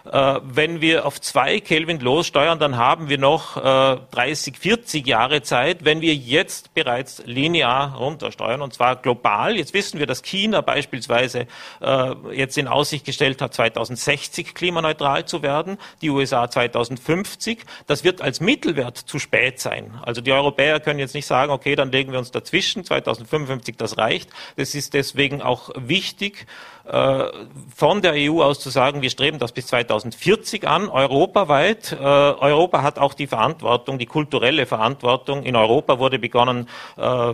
Äh, wenn wir auf zwei Kelvin lossteuern, dann haben wir noch äh, 30, 40 Jahre Zeit, wenn wir jetzt bereits linear runtersteuern, und zwar global. Jetzt wissen wir, dass China beispielsweise äh, jetzt in Aussicht gestellt hat, 2060 klimaneutral zu werden, die USA 2050. Das wird als Mittelwert zu spät sein. Also die Europäer können jetzt nicht sagen, okay, dann legen wir uns dazwischen, 2055, das reicht. Das ist deswegen auch wichtig, äh, von der EU aus zu sagen, wir streben das bis 2050 2040 an, europaweit. Äh, Europa hat auch die Verantwortung, die kulturelle Verantwortung. In Europa wurde begonnen, äh,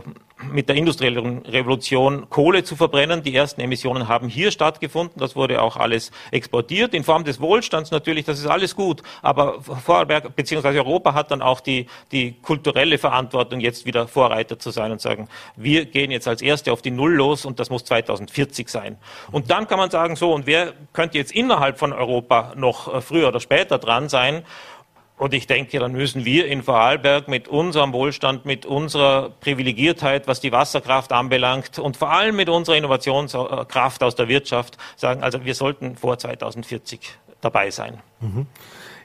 mit der industriellen Revolution Kohle zu verbrennen. Die ersten Emissionen haben hier stattgefunden. Das wurde auch alles exportiert in Form des Wohlstands natürlich. Das ist alles gut. Aber Vorarlberg bzw. Europa hat dann auch die, die kulturelle Verantwortung, jetzt wieder Vorreiter zu sein und sagen, wir gehen jetzt als Erste auf die Null los und das muss 2040 sein. Und dann kann man sagen, so, und wer könnte jetzt innerhalb von Europa noch äh, früher oder später dran sein? Und ich denke, dann müssen wir in Vorarlberg mit unserem Wohlstand, mit unserer Privilegiertheit, was die Wasserkraft anbelangt und vor allem mit unserer Innovationskraft aus der Wirtschaft sagen, also wir sollten vor 2040 dabei sein. Mhm.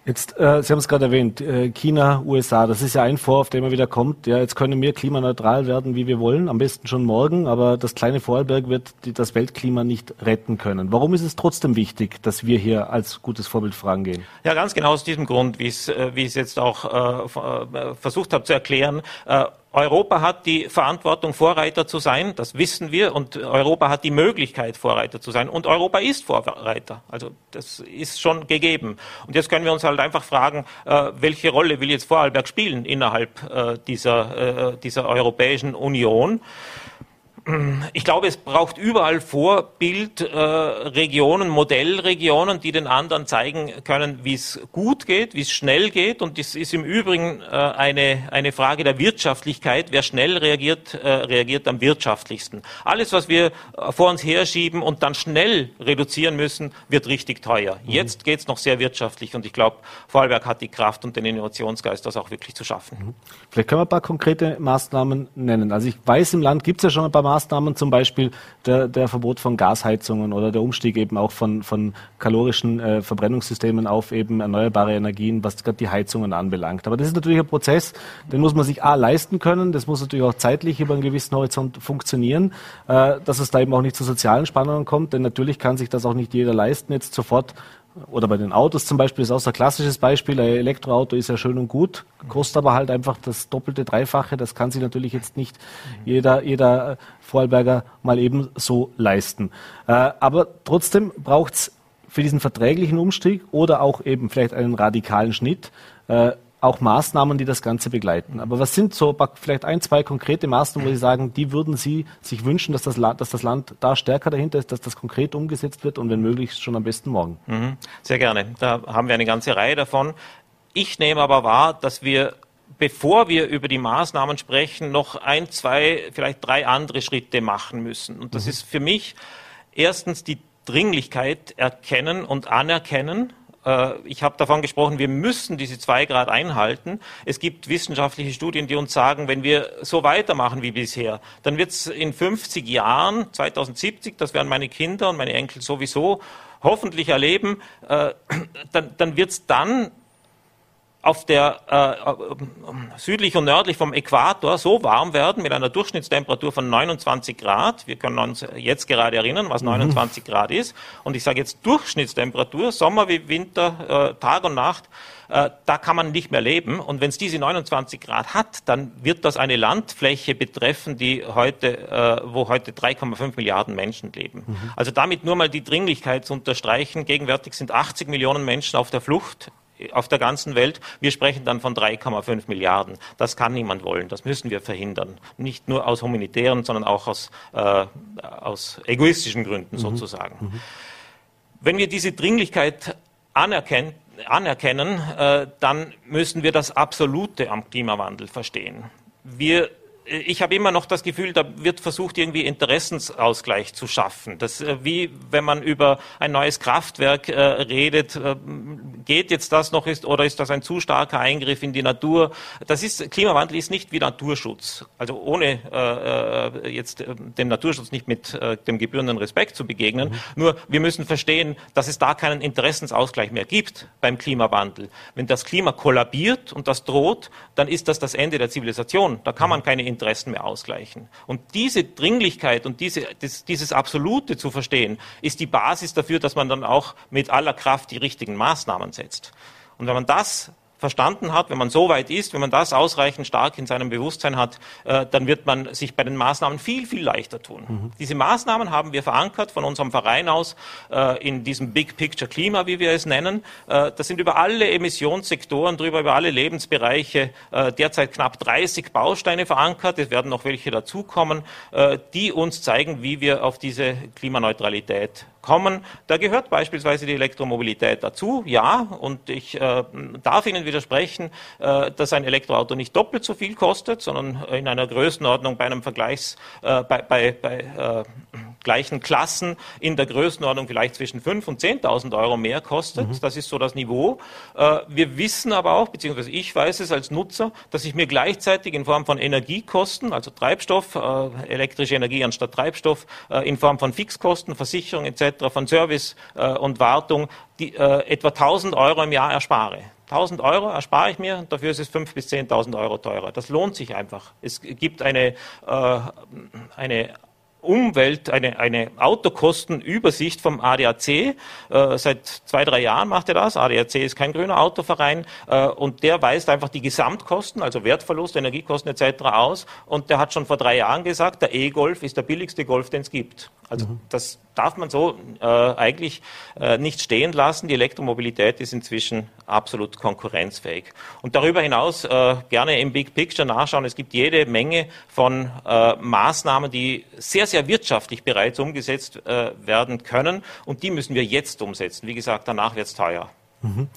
Jetzt, äh, Sie haben es gerade erwähnt, äh, China, USA, das ist ja ein Vorwurf, der immer wieder kommt. Ja, jetzt können wir klimaneutral werden, wie wir wollen, am besten schon morgen, aber das kleine Vorarlberg wird die, das Weltklima nicht retten können. Warum ist es trotzdem wichtig, dass wir hier als gutes Vorbild vorangehen? Ja, ganz genau aus diesem Grund, wie es, äh, ich es jetzt auch äh, äh versucht habe zu erklären. Äh, Europa hat die Verantwortung, Vorreiter zu sein, das wissen wir, und Europa hat die Möglichkeit, Vorreiter zu sein. Und Europa ist Vorreiter. Also das ist schon gegeben. Und jetzt können wir uns halt einfach fragen, äh, welche Rolle will jetzt Vorarlberg spielen innerhalb äh, dieser, äh, dieser Europäischen Union? Ich glaube, es braucht überall Vorbildregionen, äh, Modellregionen, die den anderen zeigen können, wie es gut geht, wie es schnell geht. Und das ist im Übrigen äh, eine, eine Frage der Wirtschaftlichkeit. Wer schnell reagiert, äh, reagiert am wirtschaftlichsten. Alles, was wir äh, vor uns herschieben und dann schnell reduzieren müssen, wird richtig teuer. Mhm. Jetzt geht es noch sehr wirtschaftlich und ich glaube, Vorarlberg hat die Kraft und den Innovationsgeist, das auch wirklich zu schaffen. Mhm. Vielleicht können wir ein paar konkrete Maßnahmen nennen. Also ich weiß, im Land gibt es ja schon ein paar Maßnahmen, Maßnahmen, zum Beispiel der, der Verbot von Gasheizungen oder der Umstieg eben auch von, von kalorischen äh, Verbrennungssystemen auf eben erneuerbare Energien, was gerade die Heizungen anbelangt. Aber das ist natürlich ein Prozess, den muss man sich A leisten können, das muss natürlich auch zeitlich über einen gewissen Horizont funktionieren, äh, dass es da eben auch nicht zu sozialen Spannungen kommt, denn natürlich kann sich das auch nicht jeder leisten, jetzt sofort oder bei den Autos zum Beispiel ist auch so ein klassisches Beispiel. Ein Elektroauto ist ja schön und gut, kostet aber halt einfach das doppelte, dreifache. Das kann sich natürlich jetzt nicht jeder, jeder Vorarlberger mal eben so leisten. Äh, aber trotzdem braucht's für diesen verträglichen Umstieg oder auch eben vielleicht einen radikalen Schnitt äh, auch Maßnahmen, die das Ganze begleiten. Aber was sind so vielleicht ein, zwei konkrete Maßnahmen, wo Sie sagen, die würden Sie sich wünschen, dass das, Land, dass das Land da stärker dahinter ist, dass das konkret umgesetzt wird und wenn möglich schon am besten morgen? Mhm. Sehr gerne. Da haben wir eine ganze Reihe davon. Ich nehme aber wahr, dass wir bevor wir über die Maßnahmen sprechen, noch ein, zwei, vielleicht drei andere Schritte machen müssen. Und das mhm. ist für mich erstens die Dringlichkeit erkennen und anerkennen ich habe davon gesprochen, wir müssen diese zwei Grad einhalten. Es gibt wissenschaftliche Studien, die uns sagen, wenn wir so weitermachen wie bisher, dann wird es in 50 Jahren, 2070, das werden meine Kinder und meine Enkel sowieso hoffentlich erleben, äh, dann, dann wird es dann auf der äh, äh, südlich und nördlich vom Äquator so warm werden mit einer Durchschnittstemperatur von 29 Grad. Wir können uns jetzt gerade erinnern, was 29 mhm. Grad ist. Und ich sage jetzt Durchschnittstemperatur, Sommer wie Winter, äh, Tag und Nacht. Äh, da kann man nicht mehr leben. Und wenn es diese 29 Grad hat, dann wird das eine Landfläche betreffen, die heute, äh, wo heute 3,5 Milliarden Menschen leben. Mhm. Also damit nur mal die Dringlichkeit zu unterstreichen. Gegenwärtig sind 80 Millionen Menschen auf der Flucht auf der ganzen Welt. Wir sprechen dann von 3,5 Milliarden. Das kann niemand wollen. Das müssen wir verhindern. Nicht nur aus humanitären, sondern auch aus, äh, aus egoistischen Gründen mhm. sozusagen. Mhm. Wenn wir diese Dringlichkeit anerkennen, anerkennen äh, dann müssen wir das Absolute am Klimawandel verstehen. Wir ich habe immer noch das Gefühl, da wird versucht, irgendwie Interessensausgleich zu schaffen. Das, äh, wie wenn man über ein neues Kraftwerk äh, redet, äh, geht jetzt das noch ist oder ist das ein zu starker Eingriff in die Natur? Das ist Klimawandel ist nicht wie Naturschutz. Also ohne äh, äh jetzt äh, dem Naturschutz nicht mit dem gebührenden Respekt zu begegnen. Mhm. Nur wir müssen verstehen, dass es da keinen Interessensausgleich mehr gibt beim Klimawandel. Wenn das Klima kollabiert und das droht, dann ist das das Ende der Zivilisation. Da kann man mhm. keine Interessen mehr ausgleichen. Und diese Dringlichkeit und diese, das, dieses Absolute zu verstehen, ist die Basis dafür, dass man dann auch mit aller Kraft die richtigen Maßnahmen setzt. Und wenn man das verstanden hat, wenn man so weit ist, wenn man das ausreichend stark in seinem Bewusstsein hat, äh, dann wird man sich bei den Maßnahmen viel, viel leichter tun. Mhm. Diese Maßnahmen haben wir verankert von unserem Verein aus äh, in diesem Big Picture Klima, wie wir es nennen. Äh, das sind über alle Emissionssektoren drüber, über alle Lebensbereiche äh, derzeit knapp 30 Bausteine verankert. Es werden noch welche dazukommen, äh, die uns zeigen, wie wir auf diese Klimaneutralität kommen. Da gehört beispielsweise die Elektromobilität dazu, ja, und ich äh, darf Ihnen widersprechen, äh, dass ein Elektroauto nicht doppelt so viel kostet, sondern in einer Größenordnung bei einem Vergleichs, äh, bei, bei, bei äh, gleichen Klassen in der Größenordnung vielleicht zwischen 5.000 und 10.000 Euro mehr kostet. Mhm. Das ist so das Niveau. Äh, wir wissen aber auch, beziehungsweise ich weiß es als Nutzer, dass ich mir gleichzeitig in Form von Energiekosten, also Treibstoff, äh, elektrische Energie anstatt Treibstoff, äh, in Form von Fixkosten, Versicherung etc., von Service und Wartung, die, etwa 1.000 Euro im Jahr erspare. 1000 Euro erspare ich mir, dafür ist es 5.000 bis 10.000 Euro teurer. Das lohnt sich einfach. Es gibt eine, äh, eine Umwelt, eine, eine Autokostenübersicht vom ADAC. Äh, seit zwei, drei Jahren macht er das. ADAC ist kein grüner Autoverein äh, und der weist einfach die Gesamtkosten, also Wertverlust, Energiekosten etc. aus. Und der hat schon vor drei Jahren gesagt, der E-Golf ist der billigste Golf, den es gibt. Also mhm. das darf man so äh, eigentlich äh, nicht stehen lassen. Die Elektromobilität ist inzwischen absolut konkurrenzfähig. Und darüber hinaus äh, gerne im Big Picture nachschauen. Es gibt jede Menge von äh, Maßnahmen, die sehr, sehr wirtschaftlich bereits umgesetzt äh, werden können. Und die müssen wir jetzt umsetzen. Wie gesagt, danach wird es teuer. Mhm.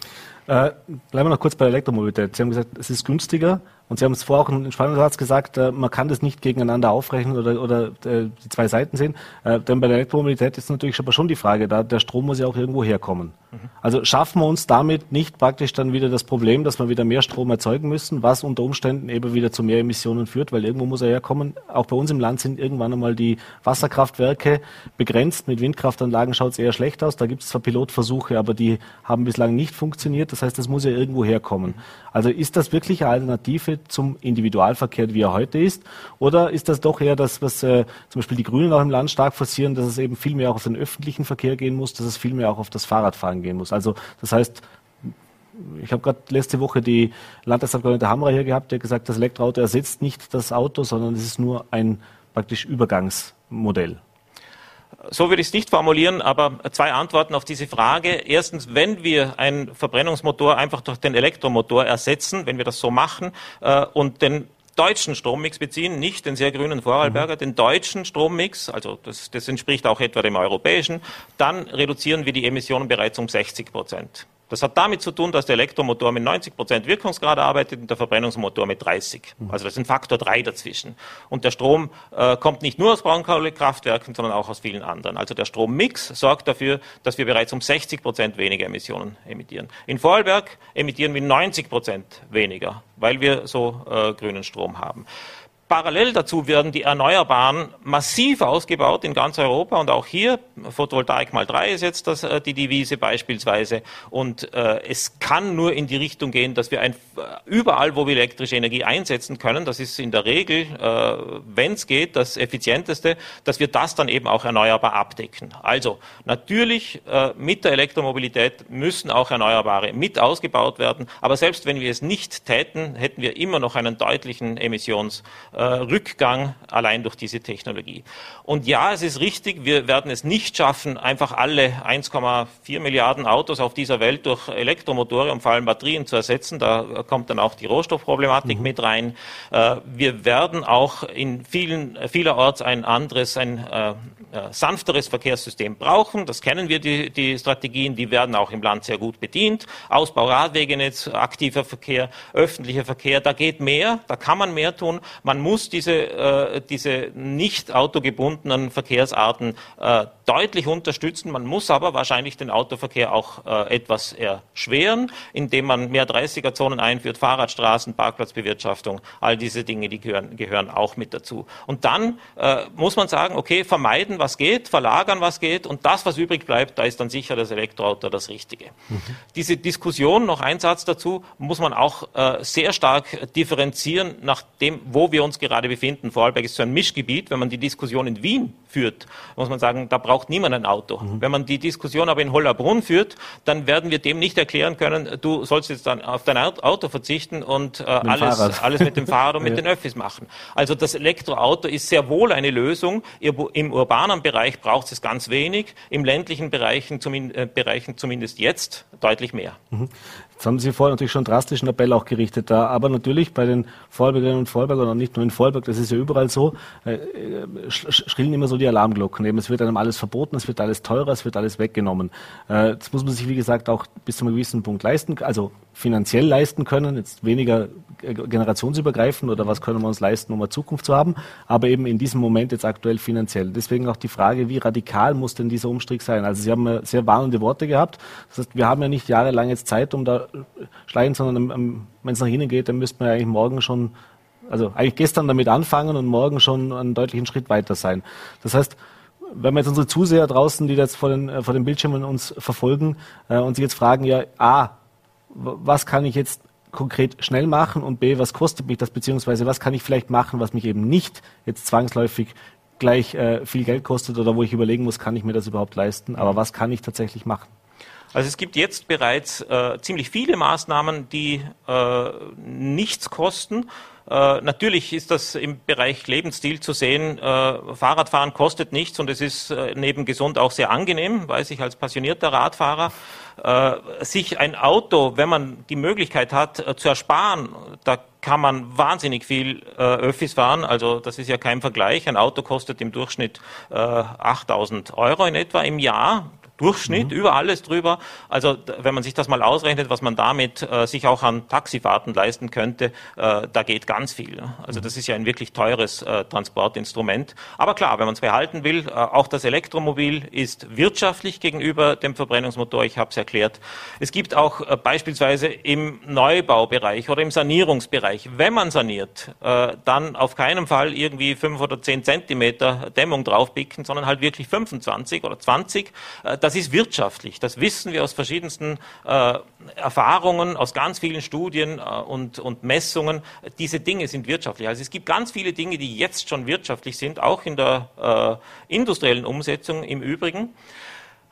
Äh, bleiben wir noch kurz bei der Elektromobilität. Sie haben gesagt, es ist günstiger, und Sie haben es vorher auch im Spannungssatz gesagt, äh, man kann das nicht gegeneinander aufrechnen oder, oder äh, die zwei Seiten sehen. Äh, denn bei der Elektromobilität ist natürlich aber schon die Frage, da der Strom muss ja auch irgendwo herkommen. Mhm. Also schaffen wir uns damit nicht praktisch dann wieder das Problem, dass wir wieder mehr Strom erzeugen müssen, was unter Umständen eben wieder zu mehr Emissionen führt, weil irgendwo muss er herkommen. Auch bei uns im Land sind irgendwann einmal die Wasserkraftwerke begrenzt. Mit Windkraftanlagen schaut es eher schlecht aus. Da gibt es zwar Pilotversuche, aber die haben bislang nicht funktioniert. Das heißt, das muss ja irgendwo herkommen. Also ist das wirklich eine Alternative zum Individualverkehr, wie er heute ist? Oder ist das doch eher das, was äh, zum Beispiel die Grünen auch im Land stark forcieren, dass es eben viel mehr auch auf den öffentlichen Verkehr gehen muss, dass es viel mehr auch auf das Fahrradfahren gehen muss? Also das heißt, ich habe gerade letzte Woche die Landtagsabgeordnete Hammer hier gehabt, der gesagt, das Elektroauto ersetzt nicht das Auto, sondern es ist nur ein praktisch Übergangsmodell. So würde ich es nicht formulieren, aber zwei Antworten auf diese Frage. Erstens, wenn wir einen Verbrennungsmotor einfach durch den Elektromotor ersetzen, wenn wir das so machen äh, und den deutschen Strommix beziehen, nicht den sehr grünen Vorarlberger, mhm. den deutschen Strommix, also das, das entspricht auch etwa dem europäischen, dann reduzieren wir die Emissionen bereits um 60 Prozent. Das hat damit zu tun, dass der Elektromotor mit 90 Prozent Wirkungsgrad arbeitet und der Verbrennungsmotor mit 30. Mhm. Also das ist ein Faktor 3 dazwischen. Und der Strom äh, kommt nicht nur aus Braunkohlekraftwerken, sondern auch aus vielen anderen. Also der Strommix sorgt dafür, dass wir bereits um 60 Prozent weniger Emissionen emittieren. In Vorarlberg emittieren wir 90 Prozent weniger, weil wir so äh, grünen Strom haben. Parallel dazu werden die Erneuerbaren massiv ausgebaut in ganz Europa und auch hier, Photovoltaik mal drei ist jetzt das, äh, die Devise beispielsweise. Und äh, es kann nur in die Richtung gehen, dass wir ein, äh, überall, wo wir elektrische Energie einsetzen können, das ist in der Regel, äh, wenn es geht, das effizienteste, dass wir das dann eben auch erneuerbar abdecken. Also natürlich äh, mit der Elektromobilität müssen auch Erneuerbare mit ausgebaut werden. Aber selbst wenn wir es nicht täten, hätten wir immer noch einen deutlichen Emissions äh, Rückgang allein durch diese Technologie. Und ja, es ist richtig, wir werden es nicht schaffen, einfach alle 1,4 Milliarden Autos auf dieser Welt durch Elektromotoren und vor allem Batterien zu ersetzen. Da kommt dann auch die Rohstoffproblematik mhm. mit rein. Äh, wir werden auch in vielen, vielerorts ein anderes, ein äh, sanfteres Verkehrssystem brauchen. Das kennen wir, die, die Strategien, die werden auch im Land sehr gut bedient. Ausbau Radwegenetz, aktiver Verkehr, öffentlicher Verkehr, da geht mehr, da kann man mehr tun. Man muss diese, äh, diese nicht autogebundenen Verkehrsarten äh, deutlich unterstützen. Man muss aber wahrscheinlich den Autoverkehr auch äh, etwas erschweren, indem man mehr 30er-Zonen einführt, Fahrradstraßen, Parkplatzbewirtschaftung, all diese Dinge, die gehören, gehören auch mit dazu. Und dann äh, muss man sagen, okay, vermeiden, was geht, verlagern, was geht und das, was übrig bleibt, da ist dann sicher das Elektroauto das Richtige. Mhm. Diese Diskussion, noch ein Satz dazu, muss man auch äh, sehr stark differenzieren nach dem, wo wir uns gerade befinden. Vorarlberg ist so ein Mischgebiet. Wenn man die Diskussion in Wien führt, muss man sagen, da braucht niemand ein Auto. Mhm. Wenn man die Diskussion aber in Hollerbrunn führt, dann werden wir dem nicht erklären können, du sollst jetzt dann auf dein Auto verzichten und äh, alles, alles mit dem Fahrrad und mit ja. den Öffis machen. Also das Elektroauto ist sehr wohl eine Lösung. Im urbanen Bereich braucht es ganz wenig, im ländlichen Bereichen, zumin äh, Bereichen zumindest jetzt deutlich mehr. Mhm. Jetzt haben Sie vorher natürlich schon drastischen Appell auch gerichtet da, aber natürlich bei den Vorarlbergerinnen und Vorarlbergern und nicht nur in Vorarlberg, das ist ja überall so, äh, äh schrillen immer so die Alarmglocken. Eben, es wird einem alles verboten, es wird alles teurer, es wird alles weggenommen. Äh, das muss man sich, wie gesagt, auch bis zu einem gewissen Punkt leisten, also finanziell leisten können, jetzt weniger generationsübergreifend oder was können wir uns leisten, um eine Zukunft zu haben, aber eben in diesem Moment jetzt aktuell finanziell. Deswegen auch die Frage, wie radikal muss denn dieser Umstieg sein? Also Sie haben sehr warnende Worte gehabt. Das heißt, wir haben ja nicht jahrelang jetzt Zeit, um da schleichen, sondern wenn es nach Ihnen geht, dann müsste man ja eigentlich morgen schon, also eigentlich gestern damit anfangen und morgen schon einen deutlichen Schritt weiter sein. Das heißt, wenn wir jetzt unsere Zuseher draußen, die jetzt vor den, äh, vor den Bildschirmen uns verfolgen äh, und sich jetzt fragen, ja, A, was kann ich jetzt konkret schnell machen und B, was kostet mich das, beziehungsweise was kann ich vielleicht machen, was mich eben nicht jetzt zwangsläufig gleich äh, viel Geld kostet oder wo ich überlegen muss, kann ich mir das überhaupt leisten, aber was kann ich tatsächlich machen? Also es gibt jetzt bereits äh, ziemlich viele Maßnahmen, die äh, nichts kosten. Äh, natürlich ist das im Bereich Lebensstil zu sehen. Äh, Fahrradfahren kostet nichts und es ist äh, neben gesund auch sehr angenehm, weiß ich als passionierter Radfahrer. Äh, sich ein Auto, wenn man die Möglichkeit hat, äh, zu ersparen, da kann man wahnsinnig viel Öffis fahren. Also das ist ja kein Vergleich. Ein Auto kostet im Durchschnitt äh, 8000 Euro in etwa im Jahr. Durchschnitt, mhm. über alles drüber. Also wenn man sich das mal ausrechnet, was man damit äh, sich auch an Taxifahrten leisten könnte, äh, da geht ganz viel. Also das ist ja ein wirklich teures äh, Transportinstrument. Aber klar, wenn man es behalten will, äh, auch das Elektromobil ist wirtschaftlich gegenüber dem Verbrennungsmotor, ich habe es erklärt. Es gibt auch äh, beispielsweise im Neubaubereich oder im Sanierungsbereich, wenn man saniert, äh, dann auf keinen Fall irgendwie fünf oder zehn Zentimeter Dämmung draufpicken, sondern halt wirklich 25 oder 20 das ist wirtschaftlich. Das wissen wir aus verschiedensten äh, Erfahrungen, aus ganz vielen Studien äh, und, und Messungen. Diese Dinge sind wirtschaftlich. Also es gibt ganz viele Dinge, die jetzt schon wirtschaftlich sind, auch in der äh, industriellen Umsetzung im Übrigen.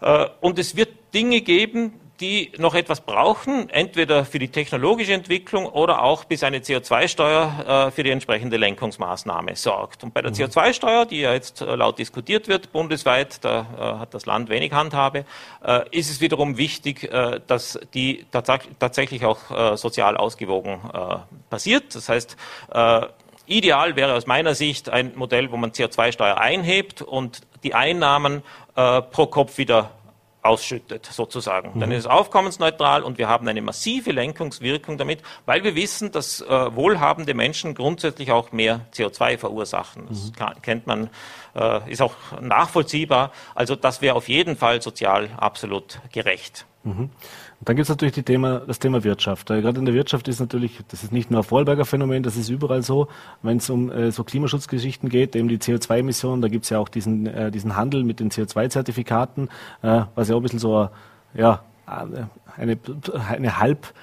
Äh, und es wird Dinge geben, die noch etwas brauchen, entweder für die technologische Entwicklung oder auch bis eine CO2-Steuer äh, für die entsprechende Lenkungsmaßnahme sorgt. Und bei der mhm. CO2-Steuer, die ja jetzt äh, laut diskutiert wird bundesweit, da äh, hat das Land wenig Handhabe, äh, ist es wiederum wichtig, äh, dass die tatsächlich auch sozial ausgewogen passiert. Das heißt, Ideal wäre aus meiner Sicht ein Modell, wo man CO2-Steuer einhebt und die Einnahmen pro Kopf wieder ausschüttet, sozusagen. Mhm. Dann ist es aufkommensneutral und wir haben eine massive Lenkungswirkung damit, weil wir wissen, dass äh, wohlhabende Menschen grundsätzlich auch mehr CO2 verursachen. Das mhm. kennt man, äh, ist auch nachvollziehbar. Also das wäre auf jeden Fall sozial absolut gerecht. Mhm. Und dann gibt es natürlich die Thema, das Thema Wirtschaft. Äh, gerade in der Wirtschaft ist natürlich, das ist nicht nur ein Vorarlberger Phänomen, das ist überall so, wenn es um äh, so Klimaschutzgeschichten geht, eben die CO2-Emissionen, da gibt es ja auch diesen, äh, diesen Handel mit den CO2-Zertifikaten, äh, was ja auch ein bisschen so ja, eine, eine halb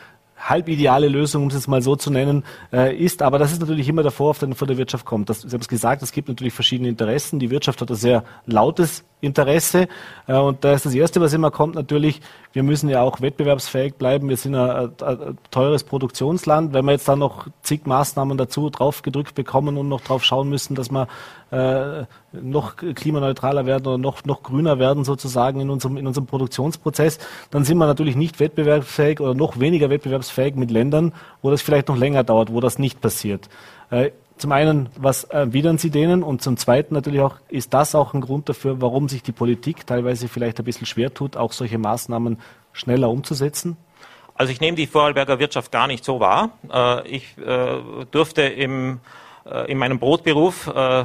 halbideale Lösung, um es jetzt mal so zu nennen, äh, ist. Aber das ist natürlich immer der Vorwurf, der von der Wirtschaft kommt. Das, Sie haben es gesagt, es gibt natürlich verschiedene Interessen. Die Wirtschaft hat ein sehr lautes Interesse. Äh, und da ist das Erste, was immer kommt, natürlich, wir müssen ja auch wettbewerbsfähig bleiben. Wir sind ein, ein teures Produktionsland. Wenn wir jetzt da noch zig Maßnahmen dazu draufgedrückt bekommen und noch drauf schauen müssen, dass wir äh, noch klimaneutraler werden oder noch, noch grüner werden sozusagen in unserem, in unserem Produktionsprozess, dann sind wir natürlich nicht wettbewerbsfähig oder noch weniger wettbewerbsfähig mit Ländern, wo das vielleicht noch länger dauert, wo das nicht passiert. Äh, zum einen, was erwidern Sie denen? Und zum Zweiten natürlich auch, ist das auch ein Grund dafür, warum sich die Politik teilweise vielleicht ein bisschen schwer tut, auch solche Maßnahmen schneller umzusetzen? Also ich nehme die Vorarlberger Wirtschaft gar nicht so wahr. Äh, ich durfte im in meinem Brotberuf äh,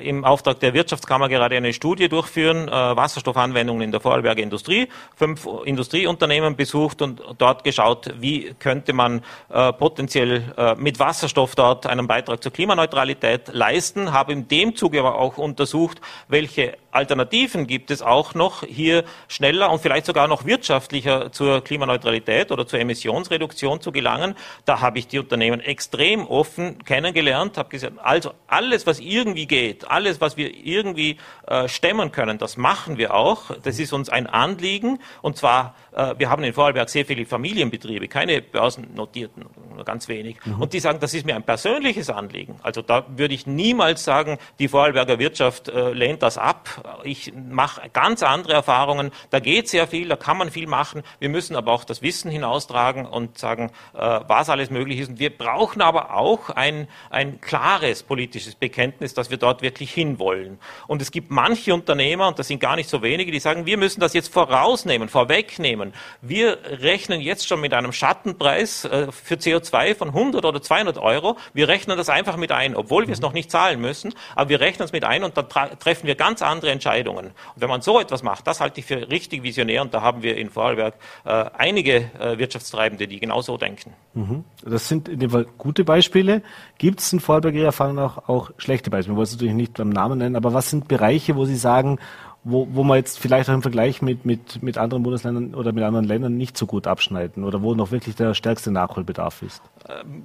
im Auftrag der Wirtschaftskammer gerade eine Studie durchführen, äh, Wasserstoffanwendungen in der Vorarlberger Industrie, fünf Industrieunternehmen besucht und dort geschaut, wie könnte man äh, potenziell äh, mit Wasserstoff dort einen Beitrag zur Klimaneutralität leisten, habe in dem Zuge aber auch untersucht, welche Alternativen gibt es auch noch, hier schneller und vielleicht sogar noch wirtschaftlicher zur Klimaneutralität oder zur Emissionsreduktion zu gelangen. Da habe ich die Unternehmen extrem offen kennengelernt, habe gesagt, also alles, was irgendwie geht, alles, was wir irgendwie äh, stemmen können, das machen wir auch. Das ist uns ein Anliegen. Und zwar, äh, wir haben in Vorarlberg sehr viele Familienbetriebe, keine börsennotierten, nur ganz wenig. Mhm. Und die sagen, das ist mir ein persönliches Anliegen. Also da würde ich niemals sagen, die Vorarlberger Wirtschaft äh, lehnt das ab ich mache ganz andere Erfahrungen. Da geht sehr viel, da kann man viel machen. Wir müssen aber auch das Wissen hinaustragen und sagen, äh, was alles möglich ist. Und wir brauchen aber auch ein, ein klares politisches Bekenntnis, dass wir dort wirklich hinwollen. Und es gibt manche Unternehmer, und das sind gar nicht so wenige, die sagen, wir müssen das jetzt vorausnehmen, vorwegnehmen. Wir rechnen jetzt schon mit einem Schattenpreis äh, für CO2 von 100 oder 200 Euro. Wir rechnen das einfach mit ein, obwohl wir es noch nicht zahlen müssen. Aber wir rechnen es mit ein und dann treffen wir ganz andere Entscheidungen. Und wenn man so etwas macht, das halte ich für richtig visionär und da haben wir in Vorarlberg äh, einige äh, Wirtschaftstreibende, die genau so denken. Mhm. Das sind in dem Fall gute Beispiele. Gibt es in Vorarlberg Ihrer Erfahrung nach auch schlechte Beispiele? Wir wollen es natürlich nicht beim Namen nennen, aber was sind Bereiche, wo Sie sagen, wo, wo man jetzt vielleicht auch im Vergleich mit, mit, mit anderen Bundesländern oder mit anderen Ländern nicht so gut abschneiden oder wo noch wirklich der stärkste Nachholbedarf ist? Ähm,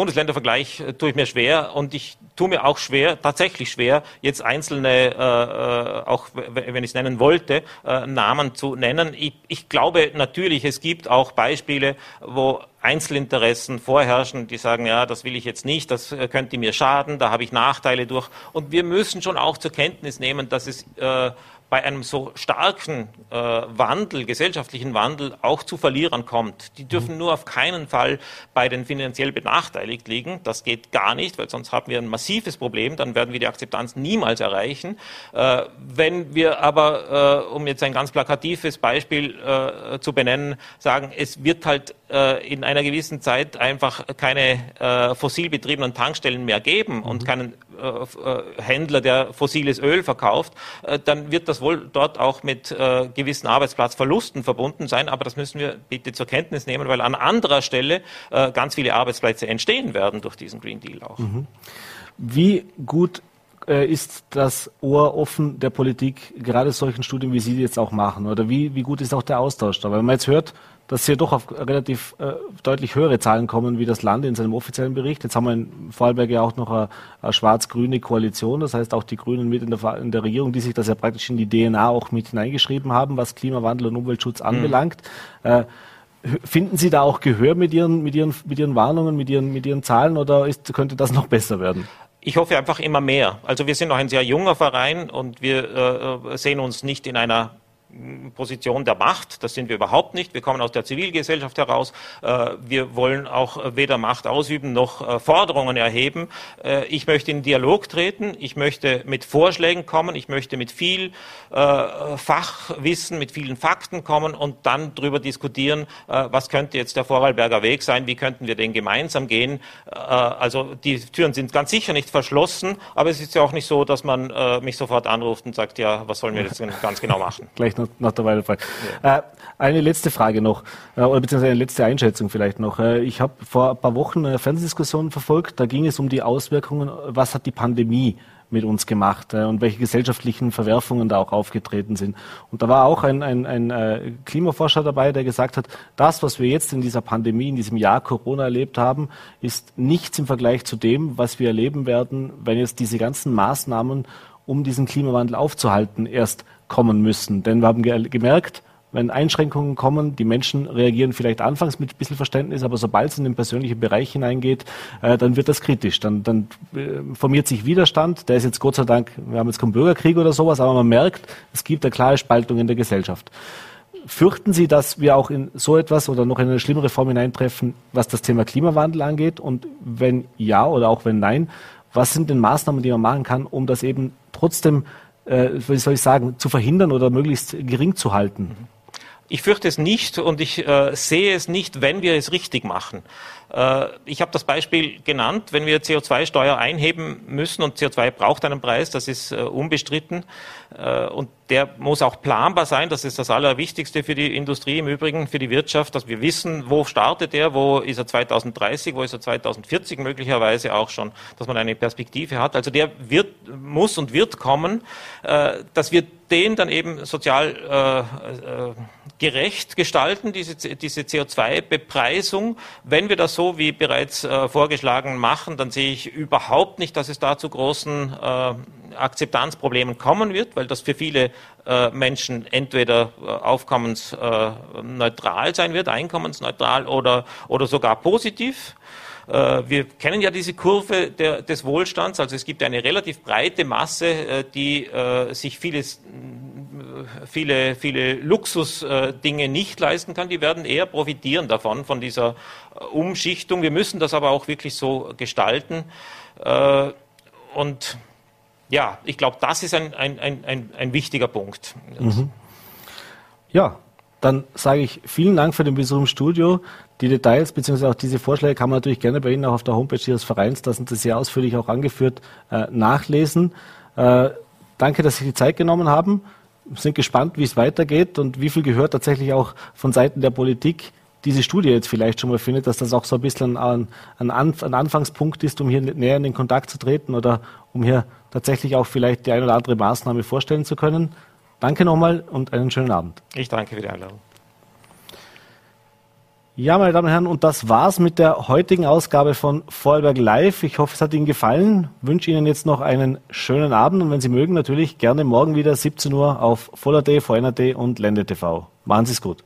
Bundesländervergleich äh, tue ich mir schwer und ich tue mir auch schwer, tatsächlich schwer, jetzt einzelne, äh, äh auch wenn ich es nennen wollte, äh, Namen zu nennen. Ich, ich glaube natürlich, es gibt auch Beispiele, wo Einzelinteressen vorherrschen, die sagen, ja, das will ich jetzt nicht, das äh, könnte mir schaden, da habe ich Nachteile durch. Und wir müssen schon auch zur Kenntnis nehmen, dass es äh, bei einem so starken äh, Wandel, gesellschaftlichen Wandel, auch zu Verlierern kommt. Die dürfen nur auf keinen Fall bei den finanziell benachteiligt liegen. Das geht gar nicht, weil sonst haben wir ein massives Problem. Dann werden wir die Akzeptanz niemals erreichen. Äh, wenn wir aber, äh, um jetzt ein ganz plakatives Beispiel äh, zu benennen, sagen, es wird halt äh, in einer gewissen Zeit einfach keine äh, fossil betriebenen Tankstellen mehr geben mhm. und keinen Händler, der fossiles Öl verkauft, äh, dann wird das wohl dort auch mit äh, gewissen Arbeitsplatzverlusten verbunden sein. Aber das müssen wir bitte zur Kenntnis nehmen, weil an anderer Stelle ganz viele Arbeitsplätze entstehen werden durch diesen Green Deal auch. Mhm. Wie gut ist das Ohr offen der Politik, gerade solchen Studien, wie Sie jetzt auch machen? Oder wie, wie gut ist auch der Austausch da? Weil man jetzt hört, dass sie doch auf relativ äh, deutlich höhere Zahlen kommen wie das Land in seinem offiziellen Bericht. Jetzt haben wir in Vorarlberg ja auch noch eine, eine schwarz-grüne Koalition, das heißt auch die Grünen mit in der, in der, Regierung, die sich das ja praktisch in die DNA auch mit hineingeschrieben haben, was Klimawandel und Umweltschutz mhm. anbelangt. Äh, Finden Sie da auch Gehör mit Ihren, mit Ihren, mit Ihren Warnungen, mit Ihren, mit Ihren Zahlen oder ist, könnte das noch besser werden? Ich hoffe einfach immer mehr. Also wir sind noch ein sehr junger Verein und wir äh, sehen uns nicht in einer Position der Macht. Das sind wir überhaupt nicht. Wir kommen aus der Zivilgesellschaft heraus. Äh, wir wollen auch weder Macht ausüben noch äh, Forderungen erheben. Äh, ich möchte in Dialog treten. Ich möchte mit Vorschlägen kommen. Ich möchte mit viel Fachwissen, mit vielen Fakten kommen und dann darüber diskutieren, was könnte jetzt der Vorarlberger Weg sein? Wie könnten wir den gemeinsam gehen? Also die Türen sind ganz sicher nicht verschlossen, aber es ist ja auch nicht so, dass man mich sofort anruft und sagt, ja, was sollen wir jetzt ganz genau machen? Gleich nach, der Weile Ja. Äh, eine letzte Frage noch, äh, oder beziehungsweise eine letzte Einschätzung vielleicht noch. Äh, ich habe vor ein paar Wochen eine Fernsehdiskussion verfolgt, da ging es um die Auswirkungen, was hat die Pandemie mit uns gemacht äh, und welche gesellschaftlichen Verwerfungen da auch aufgetreten sind. Und da war auch ein, ein, ein äh, Klimaforscher dabei, der gesagt hat, das, was wir jetzt in dieser Pandemie, in diesem Jahr Corona erlebt haben, ist nichts im Vergleich zu dem, was wir erleben werden, wenn jetzt diese ganzen Maßnahmen, um diesen Klimawandel aufzuhalten, erst kommen müssen. Denn wir haben ge gemerkt, wenn Einschränkungen kommen, die Menschen reagieren vielleicht anfangs mit ein bisschen Verständnis, aber sobald es in den persönlichen Bereich hineingeht, äh, dann wird das kritisch. Dann, dann äh, formiert sich Widerstand. Der ist jetzt Gott sei Dank, wir haben jetzt keinen Bürgerkrieg oder sowas, aber man merkt, es gibt eine klare Spaltung in der Gesellschaft. Fürchten Sie, dass wir auch in so etwas oder noch in eine schlimmere Form hineintreffen, was das Thema Klimawandel angeht? Und wenn ja oder auch wenn nein, was sind denn Maßnahmen, die man machen kann, um das eben trotzdem äh, wie soll ich sagen, zu verhindern oder möglichst gering zu halten? Ich fürchte es nicht und ich äh, sehe es nicht, wenn wir es richtig machen. Äh, ich habe das Beispiel genannt, wenn wir CO2-Steuer einheben müssen und CO2 braucht einen Preis, das ist äh, unbestritten äh, und der muss auch planbar sein, das ist das Allerwichtigste für die Industrie im Übrigen, für die Wirtschaft, dass wir wissen, wo startet er, wo ist er 2030, wo ist er 2040 möglicherweise auch schon, dass man eine Perspektive hat. Also der wird, muss und wird kommen, dass wir den dann eben sozial äh, äh, gerecht gestalten, diese, diese CO2-Bepreisung. Wenn wir das so wie bereits äh, vorgeschlagen machen, dann sehe ich überhaupt nicht, dass es da zu großen äh, Akzeptanzproblemen kommen wird, weil das für viele äh, Menschen entweder äh, aufkommensneutral sein wird, einkommensneutral oder, oder sogar positiv. Äh, wir kennen ja diese Kurve der, des Wohlstands, also es gibt eine relativ breite Masse, äh, die äh, sich vieles, viele, viele Luxusdinge nicht leisten kann. Die werden eher profitieren davon, von dieser Umschichtung. Wir müssen das aber auch wirklich so gestalten. Und ja, ich glaube, das ist ein, ein, ein, ein, wichtiger Punkt. Mhm. Ja, dann sage ich vielen Dank für den Besuch im Studio. Die Details bzw. auch diese Vorschläge kann man natürlich gerne bei Ihnen auch auf der Homepage Ihres Vereins, da sind Sie sehr ausführlich auch angeführt, äh, nachlesen. Äh, danke, dass Sie die Zeit genommen haben. Wir sind gespannt, wie es weitergeht und wie viel gehört tatsächlich auch von Seiten der Politik diese Studie jetzt vielleicht schon mal findet, dass das auch so ein bisschen ein, ein, ein Anfangspunkt ist, um hier näher in den Kontakt zu treten oder um hier tatsächlich auch vielleicht die eine oder andere Maßnahme vorstellen zu können. Danke nochmal und einen schönen Abend. Ich danke für die Einladung. Ja, meine Damen und Herren, und das war's mit der heutigen Ausgabe von Vorarlberg Live. Ich hoffe, es hat Ihnen gefallen. Wünsche Ihnen jetzt noch einen schönen Abend und wenn Sie mögen, natürlich gerne morgen wieder 17 Uhr auf Voller.d, VNRD und Lende TV. Machen Sie es gut.